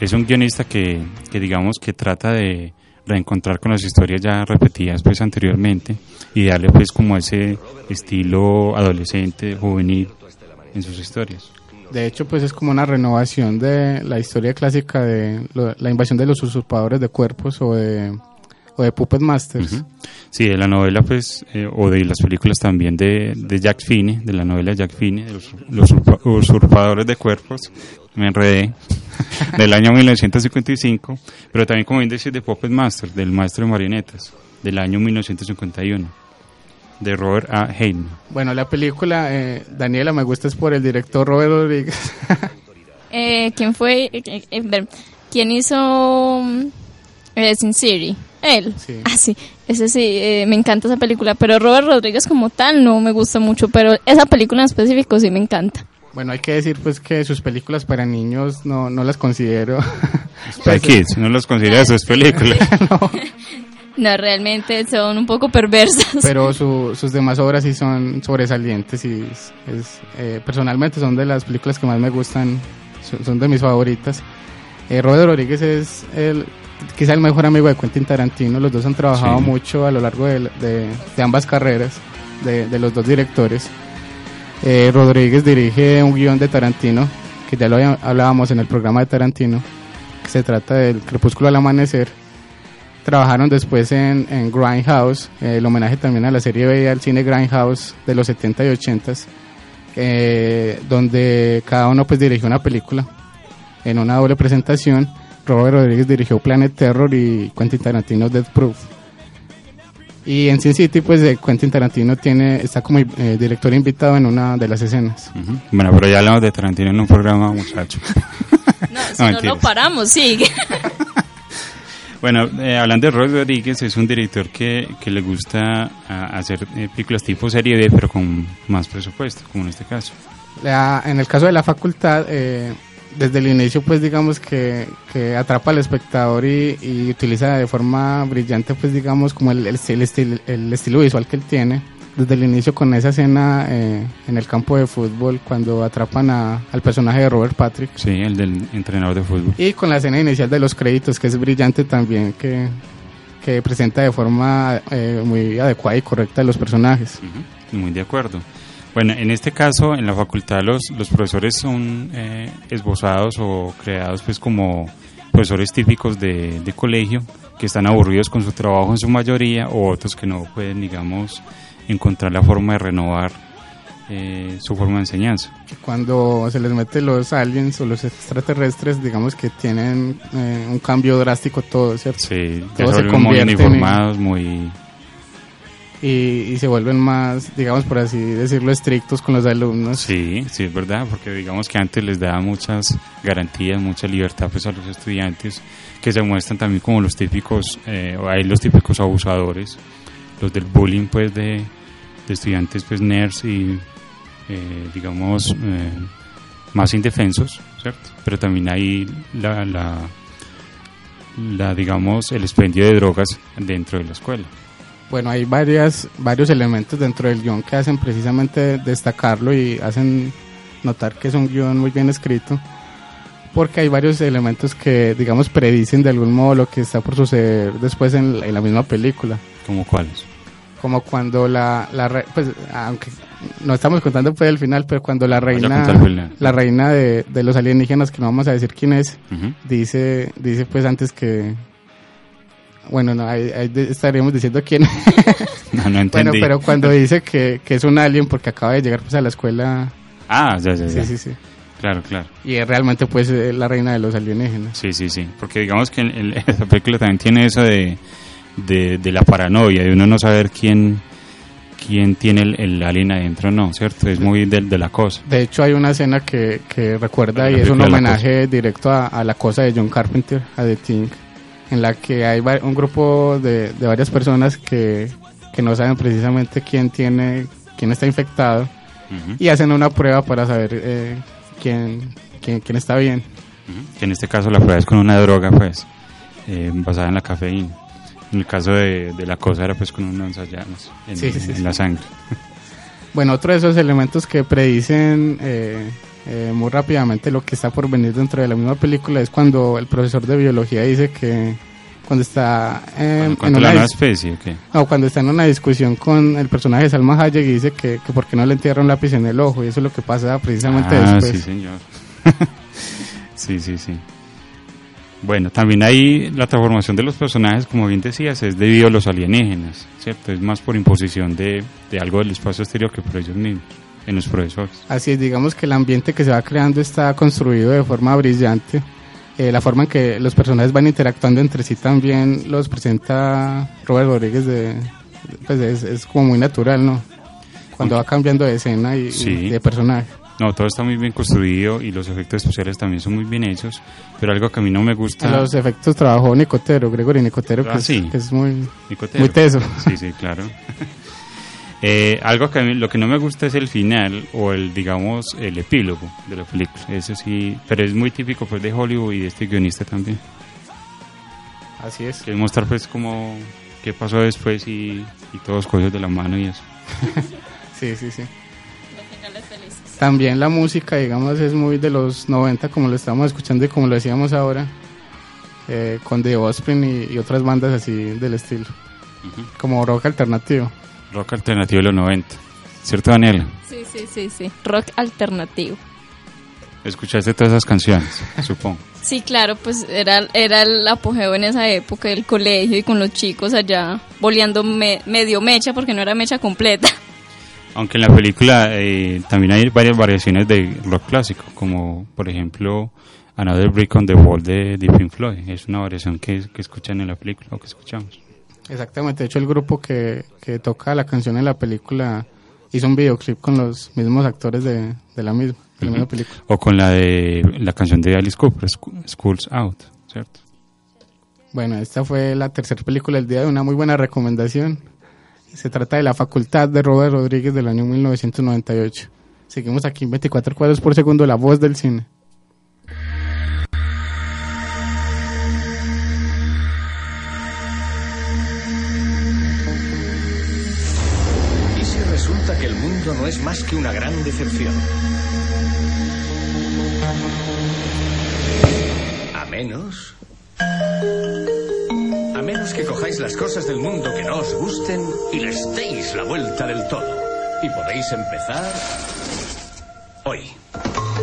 es un guionista que, que digamos que trata de reencontrar con las historias ya repetidas pues anteriormente y darle pues como ese estilo adolescente, juvenil en sus historias. De hecho, pues es como una renovación de la historia clásica de lo- la invasión de los usurpadores de cuerpos o de, o de Puppet Masters. Sí, de la novela, pues, eh, o de las películas también de, Jack Finney, de la novela Jack Finney, de los, los usurpa- usurpadores de cuerpos, me enredé, del año 1955, pero también, como bien de Puppet Master, del maestro de marionetas, del año 1951, de Robert A. Hayden. Bueno, la película, eh, Daniela, me gusta es por el director Robert Rodríguez. Eh, ¿Quién fue? eh, eh, eh, ¿Quién hizo mm, eh, Sin City? Él. Ah, sí. Ese sí, eh, me encanta esa película. Pero Robert Rodríguez como tal no me gusta mucho. Pero esa película en específico sí me encanta. bueno, hay que decir pues que sus películas para niños no, no las considero. Spy Kids, no los considera sus películas. No, realmente son un poco perversas. pero su- sus demás obras sí son sobresalientes y es, es, eh, personalmente son de las películas que más me gustan, son, son de mis favoritas. Eh, Robert Rodríguez es el, quizá el mejor amigo de Quentin Tarantino, los dos han trabajado Sí. mucho a lo largo de, de- de ambas carreras, de, de los dos directores. Eh, Rodríguez dirige un guion de Tarantino, que ya lo hablábamos en el programa de Tarantino, que se trata del Crepúsculo al Amanecer. Trabajaron después en, en Grindhouse, eh, el homenaje también a la serie B y al cine Grindhouse de los 70 y 80 eh, donde cada uno pues dirigió una película en una doble presentación. Robert Rodríguez dirigió Planet Terror y Quentin Tarantino Death Proof. Y en Sin City pues eh, Quentin Tarantino tiene está como eh, director invitado en una de las escenas. Bueno, pero ya hablamos de Tarantino en un programa, muchacho. No, si no lo paramos, sigue. Bueno, eh, hablando de Robert Rodríguez, es un director que, que le gusta hacer eh, películas tipo serie B, pero con más presupuesto, como en este caso. La- en el caso de la facultad, eh, desde el inicio, pues digamos que, que atrapa al espectador y, y utiliza de forma brillante, pues digamos, como el, el, el estil- el estilo visual que él tiene. Desde el inicio con esa escena eh, en el campo de fútbol, cuando atrapan a- al personaje de Robert Patrick. Sí, el del entrenador de fútbol. Y con la escena inicial de los créditos, que es brillante también, que, que presenta de forma eh, muy adecuada y correcta a los personajes. Muy de acuerdo. Bueno, en este caso, en la facultad los, los profesores son eh, esbozados o creados pues como profesores típicos de, de colegio que están aburridos con su trabajo en su mayoría o otros que no pueden, digamos, encontrar la forma de renovar eh, su forma de enseñanza. cuando se les mete los aliens o los extraterrestres, digamos que tienen eh, un cambio drástico todo, ¿cierto? Sí, ya Todo se se vuelven muy convierte en- uniformados, muy... y, y se vuelven más, digamos por así decirlo, estrictos con los alumnos. Sí, sí, es verdad, porque digamos que antes les daba muchas garantías, mucha libertad pues a los estudiantes, que se muestran también como los típicos, eh, hay los típicos abusadores, los del bullying pues de, de estudiantes pues nerds y eh, digamos eh, más indefensos, ¿cierto? Pero también hay la, la, la digamos el expendio de drogas dentro de la escuela. Bueno, hay varias, varios elementos dentro del guion que hacen precisamente destacarlo y hacen notar que es un guion muy bien escrito, porque hay varios elementos que, digamos, predicen de algún modo lo que está por suceder después en, en la misma película. ¿Como cuáles? Como cuando la, la re- pues, aunque no estamos contando pues el final, pero cuando la reina, el la reina de, de los alienígenas, que no vamos a decir quién es, dice, dice pues antes que, bueno, no, ahí, ahí estaríamos diciendo quién. No, no Bueno, entendí. pero cuando dice que, que es un alien porque acaba de llegar pues a la escuela. Ah, ya, ya, Sí, ya. sí, sí. Claro, claro. Y es realmente pues eh, la reina de los alienígenas. Sí, sí, sí. Porque digamos que en, en esa película también tiene eso de, de, de la paranoia, de uno no saber quién quién tiene el, el alien adentro o no, ¿cierto? Es muy del de la cosa. De hecho hay una escena que, que recuerda y es un homenaje directo a, a la cosa de John Carpenter, a The Thing, en la que hay un grupo de, de varias personas que, que no saben precisamente quién tiene, quién está infectado y hacen una prueba para saber eh, quién, quién, quién está bien. En este caso la prueba es con una droga, pues, eh, basada en la cafeína. En el caso de, de la cosa era pues con unos llanos en, Sí, sí, sí, en sí. la sangre. Bueno, otro de esos elementos que predicen eh, eh, muy rápidamente lo que está por venir dentro de la misma película es cuando el profesor de biología dice que cuando está eh, en ¿Cuánto una la especie? o qué? no, cuando está en una discusión con el personaje de Salma Hayek y dice que, que por qué no le entierra un lápiz en el ojo y eso es lo que pasa precisamente Ah, después. sí, señor. sí, sí, sí. Bueno, también hay la transformación de los personajes, como bien decías, es debido a los alienígenas, ¿cierto? Es más por imposición de, de algo del espacio exterior que por ellos mismos, en los profesores. Así es, digamos que el ambiente que se va creando está construido de forma brillante. Eh, la forma en que los personajes van interactuando entre sí también los presenta Robert Rodríguez de, pues es, es como muy natural, ¿no? Cuando va cambiando de escena y, y de personaje. No, todo está muy bien construido y los efectos especiales también son muy bien hechos, pero algo que a mí no me gusta... En los efectos trabajó Nicotero, Gregory Nicotero, que, Ah, es- sí. que es muy, Nicotero. muy teso. Sí, sí, claro. Eh, algo que a mí, lo que no me gusta es el final o el, digamos, el epílogo de la película. Eso sí, pero es muy típico pues de Hollywood y de este guionista también. Así es. Que es mostrar pues como qué pasó después y, y todos cogidos de la mano y eso. Sí, sí, sí. También la música, digamos, es muy de los 90, como lo estamos escuchando y como lo decíamos ahora, eh, con The Offspring y, y otras bandas así del estilo, como rock alternativo. Rock alternativo de los 90. ¿Cierto, Daniela? Sí, sí, sí, sí. Rock alternativo. Escuchaste todas esas canciones, supongo. Sí, claro, pues era, era el apogeo en esa época del colegio y con los chicos allá boleando me- medio mecha porque no era mecha completa. Aunque en la película eh, también hay varias variaciones de rock clásico, como por ejemplo Another Brick on the Wall de, de Pink Floyd. Es una variación que, que escuchan en la película o que escuchamos. Exactamente, de hecho el grupo que, que toca la canción en la película hizo un videoclip con los mismos actores de, de la misma, de la misma película. O con la de la canción de Alice Cooper, Schools Out, ¿cierto? Bueno, esta fue la tercera película del día de una muy buena recomendación. Se trata de La Facultad de Robert Rodríguez del año 1998. Seguimos aquí en 24 cuadros por segundo, la voz del cine. ¿Y si resulta que el mundo no es más que una gran decepción? A menos... A menos que cojáis las cosas del mundo que no os gusten y les deis la vuelta del todo. Y podéis empezar... Hoy.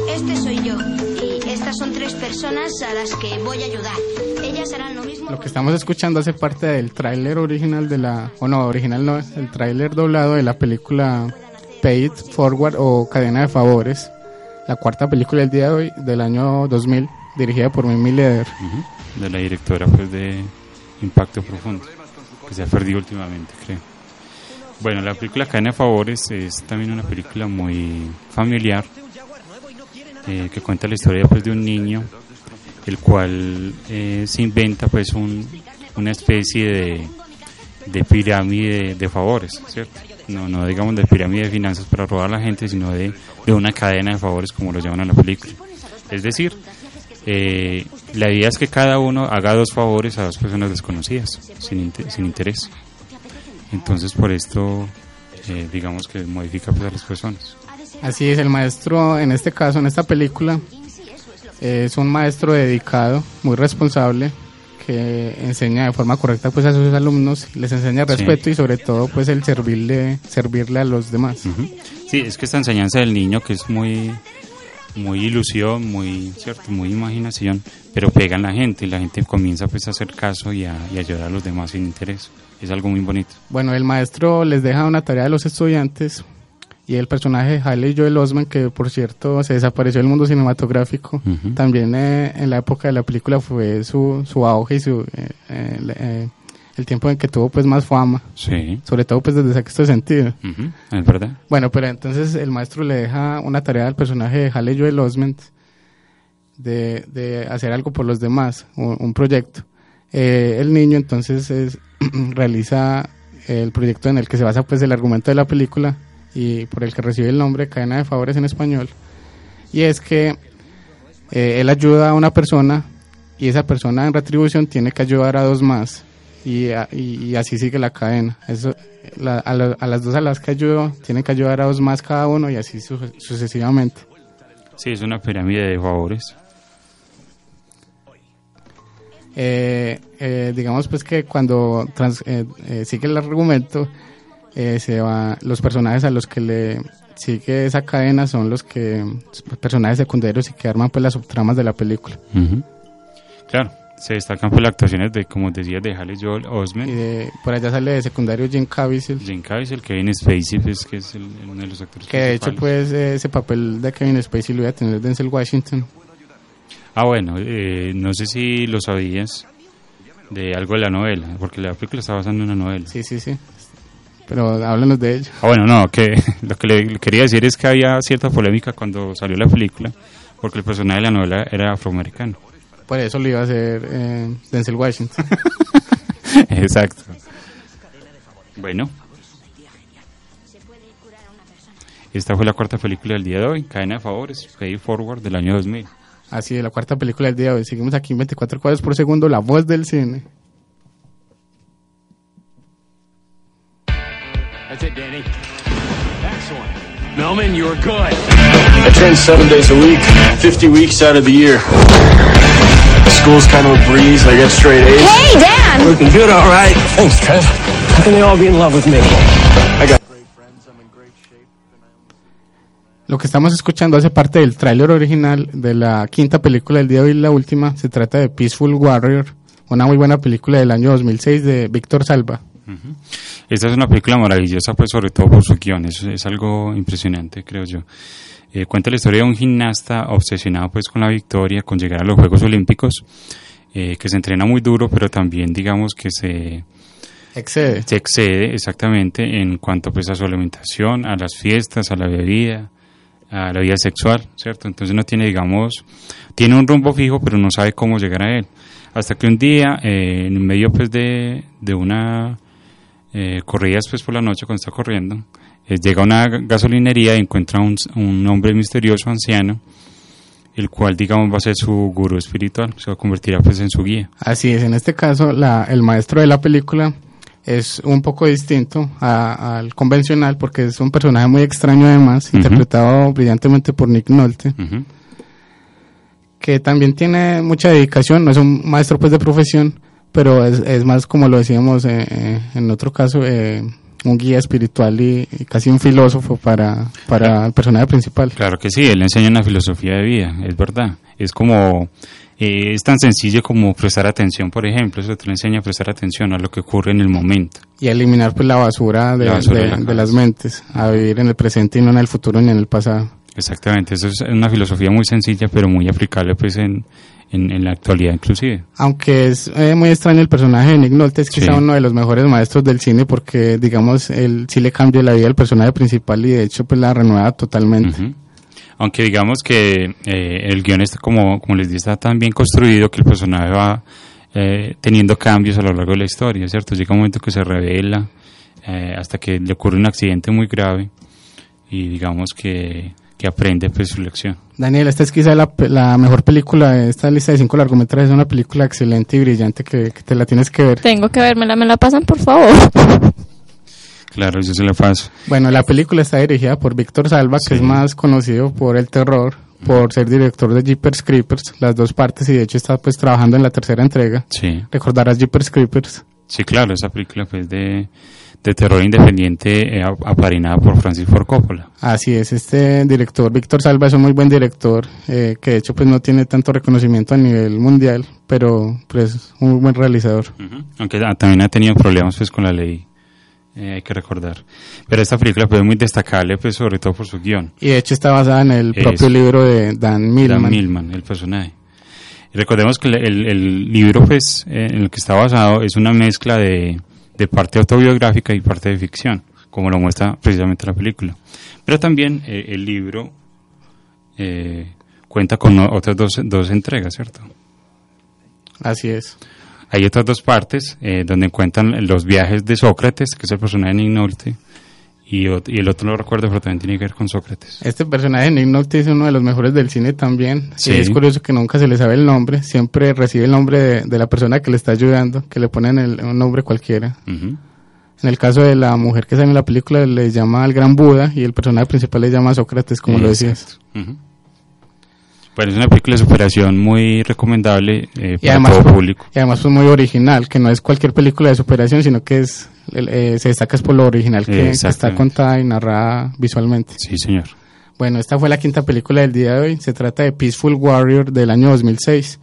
Este soy yo y estas son tres personas a las que voy a ayudar. Ellas harán lo mismo. Lo que estamos escuchando hace parte del tráiler original de la... O no, original no, el tráiler doblado de la película Pay It Forward o Cadena de Favores. La cuarta película del día de hoy, del año 2000, dirigida por Mimi Leder. Ujú. De la directora pues de Impacto Profundo, que se ha perdido últimamente, creo. Bueno, la película Cadena de Favores es también una película muy familiar eh, que cuenta la historia pues de un niño el cual eh, se inventa pues un, una especie de, de pirámide de favores, ¿cierto? No, no digamos de pirámide de finanzas para robar a la gente, sino de, de una cadena de favores como lo llaman en la película. Es decir, eh, la idea es que cada uno haga dos favores a dos personas desconocidas, sin, inte- sin interés. Entonces, por esto, eh, digamos que modifica pues, a las personas. Así es, el maestro, en este caso, en esta película, es un maestro dedicado, muy responsable, que enseña de forma correcta pues a sus alumnos, les enseña Sí. respeto y sobre todo pues el servirle, servirle a los demás. Sí, es que esta enseñanza del niño que es muy muy ilusión, muy cierto, muy imaginación, pero pega en la gente y la gente comienza pues a hacer caso y a, y a ayudar a los demás sin interés. Es algo muy bonito. Bueno, el maestro les deja una tarea a los estudiantes y el personaje de Haley Joel Osment, que por cierto se desapareció del mundo cinematográfico, también eh, en la época de la película fue su, su auge y su, eh, eh, el, tiempo en que tuvo pues más fama, Sí. sobre todo pues desde sexto sentido. Ujú, Es verdad. Bueno, pero entonces el maestro le deja una tarea al personaje de Haley Joel Osment de, de hacer algo por los demás, un, un proyecto. Eh, el niño entonces es- realiza el proyecto en el que se basa pues el argumento de la película y por el que recibe el nombre Cadena de Favores en español. Y es que eh, él ayuda a una persona y esa persona en retribución tiene que ayudar a dos más y, y- y así sigue la cadena. Eso, la- a, la- a las dos a las que ayudó tienen que ayudar a dos más cada uno y así su- sucesivamente. Sí, es una pirámide de favores. Eh, eh, digamos pues que cuando trans- eh, eh, sigue el argumento eh, se va los personajes a los que le sigue esa cadena son los que personajes secundarios y que arman pues las subtramas de la película. Claro, se destacan pues las actuaciones de, como decías, de Halle Joel Osment. y de- por allá sale de secundario Jim Caviezel Jim Caviezel, Kevin Spacey, pues, que es el- uno de los actores que de hecho pues eh, ese papel de Kevin Spacey lo iba a tener Denzel Washington Ah, bueno, eh, no sé si lo sabías de algo de la novela, porque la película está basada en una novela. sí sí sí pero háblanos de ello Ah, bueno, no, que lo que le quería decir es que había cierta polémica cuando salió la película, porque el personaje de la novela era afroamericano. Por eso lo iba a hacer eh, Denzel Washington Exacto. Bueno. Esta fue la cuarta película del día de hoy, Cadena de Favores, Pay Forward del año 2000. Así de la cuarta película del día de hoy. Seguimos aquí en 24 cuadros por segundo, la voz del cine. That's it, Danny. Excellent. Melman, you're good. I train seven days a week, 50 weeks out of the year. School's kind of a breeze. I got straight A's. Hey, Dan! Looking good, all right. Thanks, Trev. How can they all be in love with me? I got Lo que estamos escuchando hace parte del tráiler original de la quinta película del día de hoy, la última. Se trata de Peaceful Warrior, una muy buena película del año 2006 de Víctor Salva. Esta es una película maravillosa, pues sobre todo por su guion, es, es algo impresionante, creo yo. Eh, cuenta la historia de un gimnasta obsesionado pues con la victoria, con llegar a los Juegos Olímpicos, eh, que se entrena muy duro, pero también digamos que se excede, se excede exactamente en cuanto pues a su alimentación, a las fiestas, a la bebida, a la vida sexual, ¿cierto? Entonces no tiene, digamos, tiene un rumbo fijo, pero no sabe cómo llegar a él. Hasta que un día, eh, en medio pues de, de una eh, corrida después por la noche cuando está corriendo, llega a una ga- gasolinería y encuentra un, un hombre misterioso anciano, el cual digamos va a ser su gurú espiritual, se va a convertir pues en su guía. Así es, en este caso la, el maestro de la película es un poco distinto al convencional porque es un personaje muy extraño además, interpretado brillantemente por Nick Nolte, que también tiene mucha dedicación, no es un maestro pues de profesión, pero es, es más como lo decíamos eh, eh, en otro caso, eh, un guía espiritual y, y casi un filósofo para, para el personaje principal. Claro que sí, él enseña una filosofía de vida, es verdad. Es como, eh, es tan sencillo como prestar atención, por ejemplo, eso te lo enseña a prestar atención a lo que ocurre en el momento. Y a eliminar pues la basura de, La basura de- de la de las mentes, a vivir en el presente y no en el futuro ni en el pasado. Exactamente, eso es una filosofía muy sencilla, pero muy aplicable pues en, en, en la actualidad inclusive. Aunque es eh, muy extraño el personaje de Nick Nolte, es quizá Sí. uno de los mejores maestros del cine porque, digamos, él sí le cambia la vida al personaje principal y de hecho pues la renueva totalmente. Aunque digamos que eh, el guion está como, como les dije, está tan bien construido que el personaje va eh, teniendo cambios a lo largo de la historia, ¿cierto? Llega un momento que se revela eh, hasta que le ocurre un accidente muy grave y digamos que que aprende pues su lección. Daniel, esta es quizá la, la mejor película de esta lista de cinco largometrajes. Es una película excelente y brillante que, que te la tienes que ver. Tengo que vermela, me la pasan por favor. Claro, yo se lo paso. Bueno, la película está dirigida por Víctor Salva, que es más conocido por el terror, por ser director de Jeepers Creepers, las dos partes, y de hecho está pues trabajando en la tercera entrega. Sí. Recordarás Jeepers Creepers. Sí, claro, esa película pues de, de terror independiente eh, ap- aparinada por Francis Ford Coppola. Así es, este director, Víctor Salva, es un muy buen director, eh, que de hecho pues no tiene tanto reconocimiento a nivel mundial, pero pues un muy buen realizador. Aunque ah, también ha tenido problemas pues con la ley, eh, hay que recordar. Pero esta película pues, es muy destacable pues sobre todo por su guion. Y de hecho está basada en el Eso. propio libro de Dan Millman. Dan Millman, el personaje. Y recordemos que el libro pues eh, en el que está basado es una mezcla de, de parte autobiográfica y parte de ficción, como lo muestra precisamente la película. Pero también eh, el libro eh, cuenta con otras dos, dos entregas, ¿cierto? Así es. Hay otras dos partes eh, donde cuentan los viajes de Sócrates, que es el personaje de Nick Nolte, y, y el otro no lo recuerdo, pero también tiene que ver con Sócrates. Este personaje, Nick Nolte, es uno de los mejores del cine también. Sí. Y es curioso que nunca se le sabe el nombre, siempre recibe el nombre de, de la persona que le está ayudando, que le ponen el- un nombre cualquiera. En el caso de la mujer que sale en la película, le llama al gran Buda y el personaje principal le llama Sócrates, como lo decías. Ujú. Bueno, es una película de superación muy recomendable eh, para además, todo público. y además pues muy original, que no es cualquier película de superación, sino que es eh, se destaca es por lo original que, que está contada y narrada visualmente. Sí, señor. Bueno, esta fue la quinta película del día de hoy. Se trata de Peaceful Warrior del año 2006.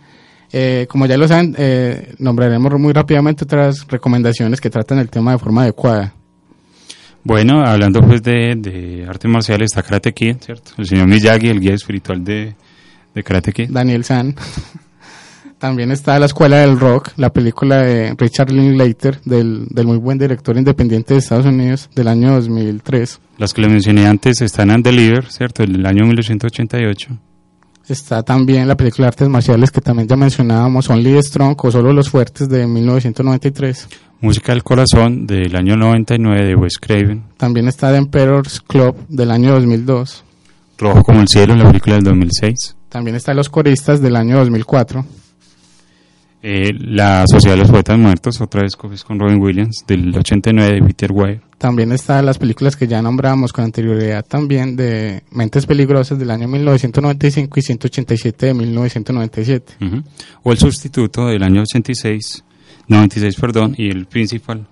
Eh, como ya lo saben, eh, nombraremos muy rápidamente otras recomendaciones que tratan el tema de forma adecuada. Bueno, hablando pues de, de artes marciales, está Karate Kid, ¿cierto? El señor Miyagi, el guía espiritual de, de Karate Kid. Daniel San. También está La Escuela del Rock, la película de Richard Linklater, del, del muy buen director independiente de Estados Unidos del año 2003. Las que le mencioné antes están en Deliver, ¿cierto? Del año 1988. Está también la película de artes marciales que también ya mencionábamos, Only the Strong o Solo los Fuertes de 1993. Música del Corazón del año 99 de Wes Craven. También está The Emperor's Club del año 2002. Rojo como el cielo, la película del 2006. También está Los Coristas del año 2004. Eh, la Sociedad de los Poetas Muertos, otra vez con Robin Williams, del 89 de Peter Weir. También están las películas que ya nombramos con anterioridad también de Mentes Peligrosas del año 1995 y 187 de 1997. Ujú. O El Sustituto del año 86, 96, perdón, y El Principal,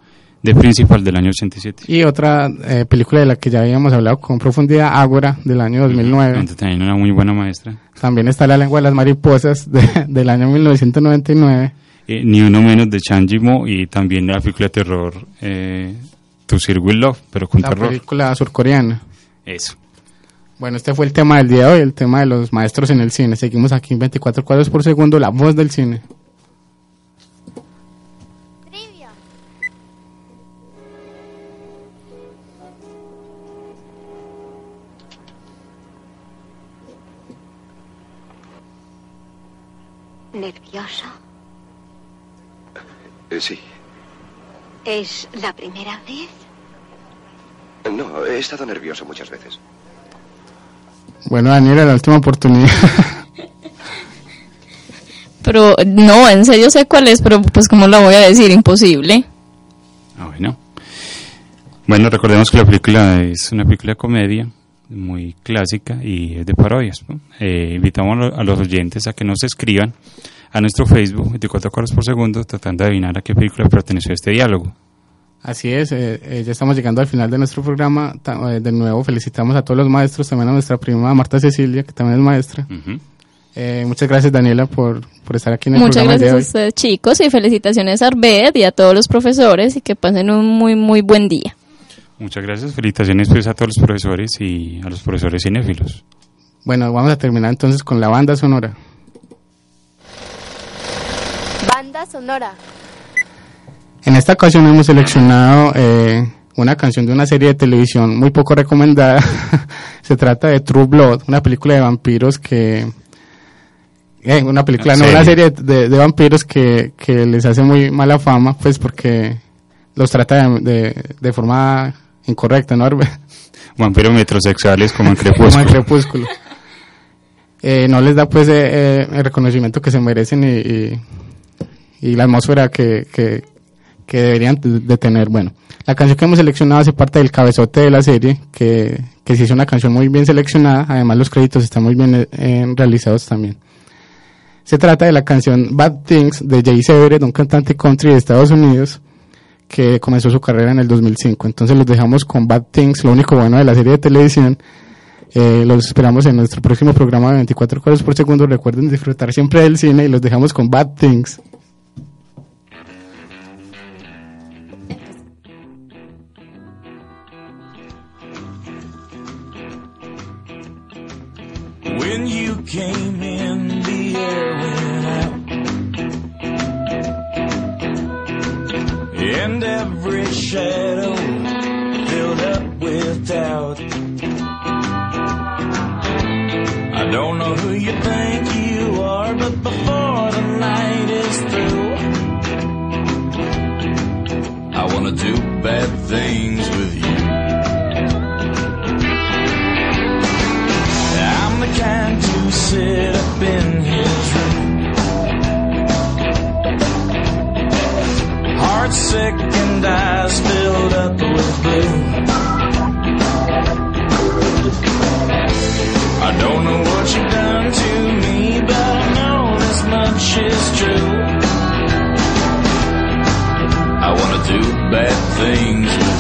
de Principal del año 87. Y otra eh, película de la que ya habíamos hablado con profundidad, Ágora del año 2009. Donde también una muy buena maestra. También está La lengua de las mariposas de- del año 1999. Eh, ni uno menos de Chan Mo y también la película de terror eh, To Sir Will Love, pero con La terror. película surcoreana. Eso. Bueno, este fue el tema del día de hoy, el tema de los maestros en el cine. Seguimos aquí en 24 cuadros por segundo, la voz del cine. ¿Nervioso? Eh, sí. ¿Es la primera vez? No, he estado nervioso muchas veces. Bueno, Daniela, la última oportunidad. Pero no, en serio sé cuál es, pero pues como lo voy a decir, imposible. Ah, bueno. Bueno, recordemos que la película es una película de comedia muy clásica y es de parodias. ¿no? Eh, invitamos a los oyentes a que nos escriban a nuestro Facebook 24 cuadros por segundo tratando de adivinar a qué película perteneció este diálogo. Así es, eh, eh, ya estamos llegando al final de nuestro programa. Ta- eh, de nuevo, felicitamos a todos los maestros, también a nuestra prima Marta Cecilia, que también es maestra. Eh, muchas gracias, Daniela, por, por estar aquí en el Muchas programa día gracias a de hoy. ustedes chicos y felicitaciones a Arbed y a todos los profesores y que pasen un muy muy buen día. Muchas gracias, felicitaciones pues, a todos los profesores y a los profesores cinéfilos. Bueno, vamos a terminar entonces con la banda sonora. Sonora. En esta ocasión hemos seleccionado eh, una canción de una serie de televisión muy poco recomendada. Se trata de True Blood, una película de vampiros que... eh, una película, no, una serie de, de vampiros que, que les hace muy mala fama, pues porque los trata de, de, de forma incorrecta, ¿no? Vampiros metrosexuales como en Como Crepúsculo. en Crepúsculo. Eh, no les da pues eh, eh, el reconocimiento que se merecen y, y, y la atmósfera que, que, que deberían de tener. Bueno, la canción que hemos seleccionado hace parte del cabezote de la serie, que, que sí es una canción muy bien seleccionada, además los créditos están muy bien eh, realizados también. Se trata de la canción Bad Things de Jay Severed, un cantante country de Estados Unidos que comenzó su carrera en el 2005. Entonces los dejamos con Bad Things, lo único bueno de la serie de televisión. Eh, los esperamos en nuestro próximo programa de 24 cuadros por segundo. Recuerden disfrutar siempre del cine y los dejamos con Bad Things. Came in, the air went out. And every shadow filled up with doubt. I don't know who you think you are, but before the night is through, I wanna do bad things And eyes filled up with blue. I don't know what you've done to me, but I know this much is true. I wanna do bad things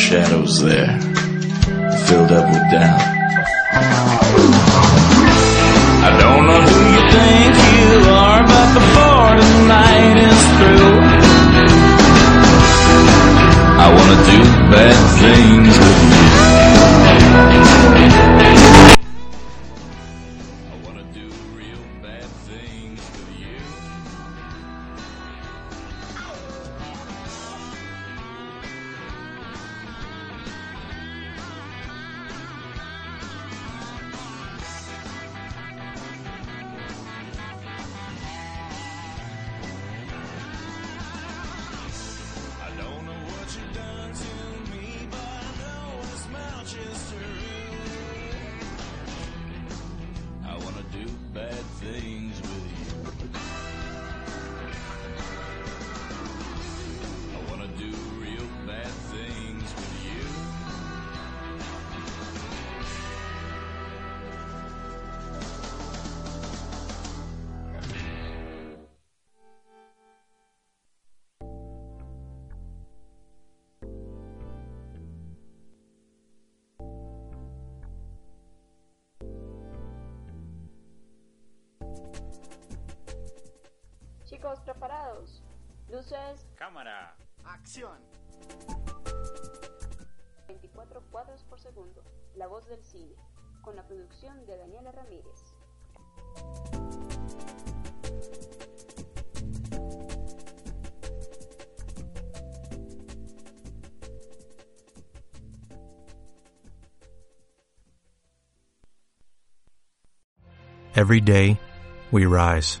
shadows there filled up with doubt. I don't know who you think you are, but before the night is through, I wanna do bad things with you. Preparados. Luces. Cámara. Acción. 24 cuadros por segundo. La voz del cine. Con la producción de Daniela Ramírez. Every day, we rise,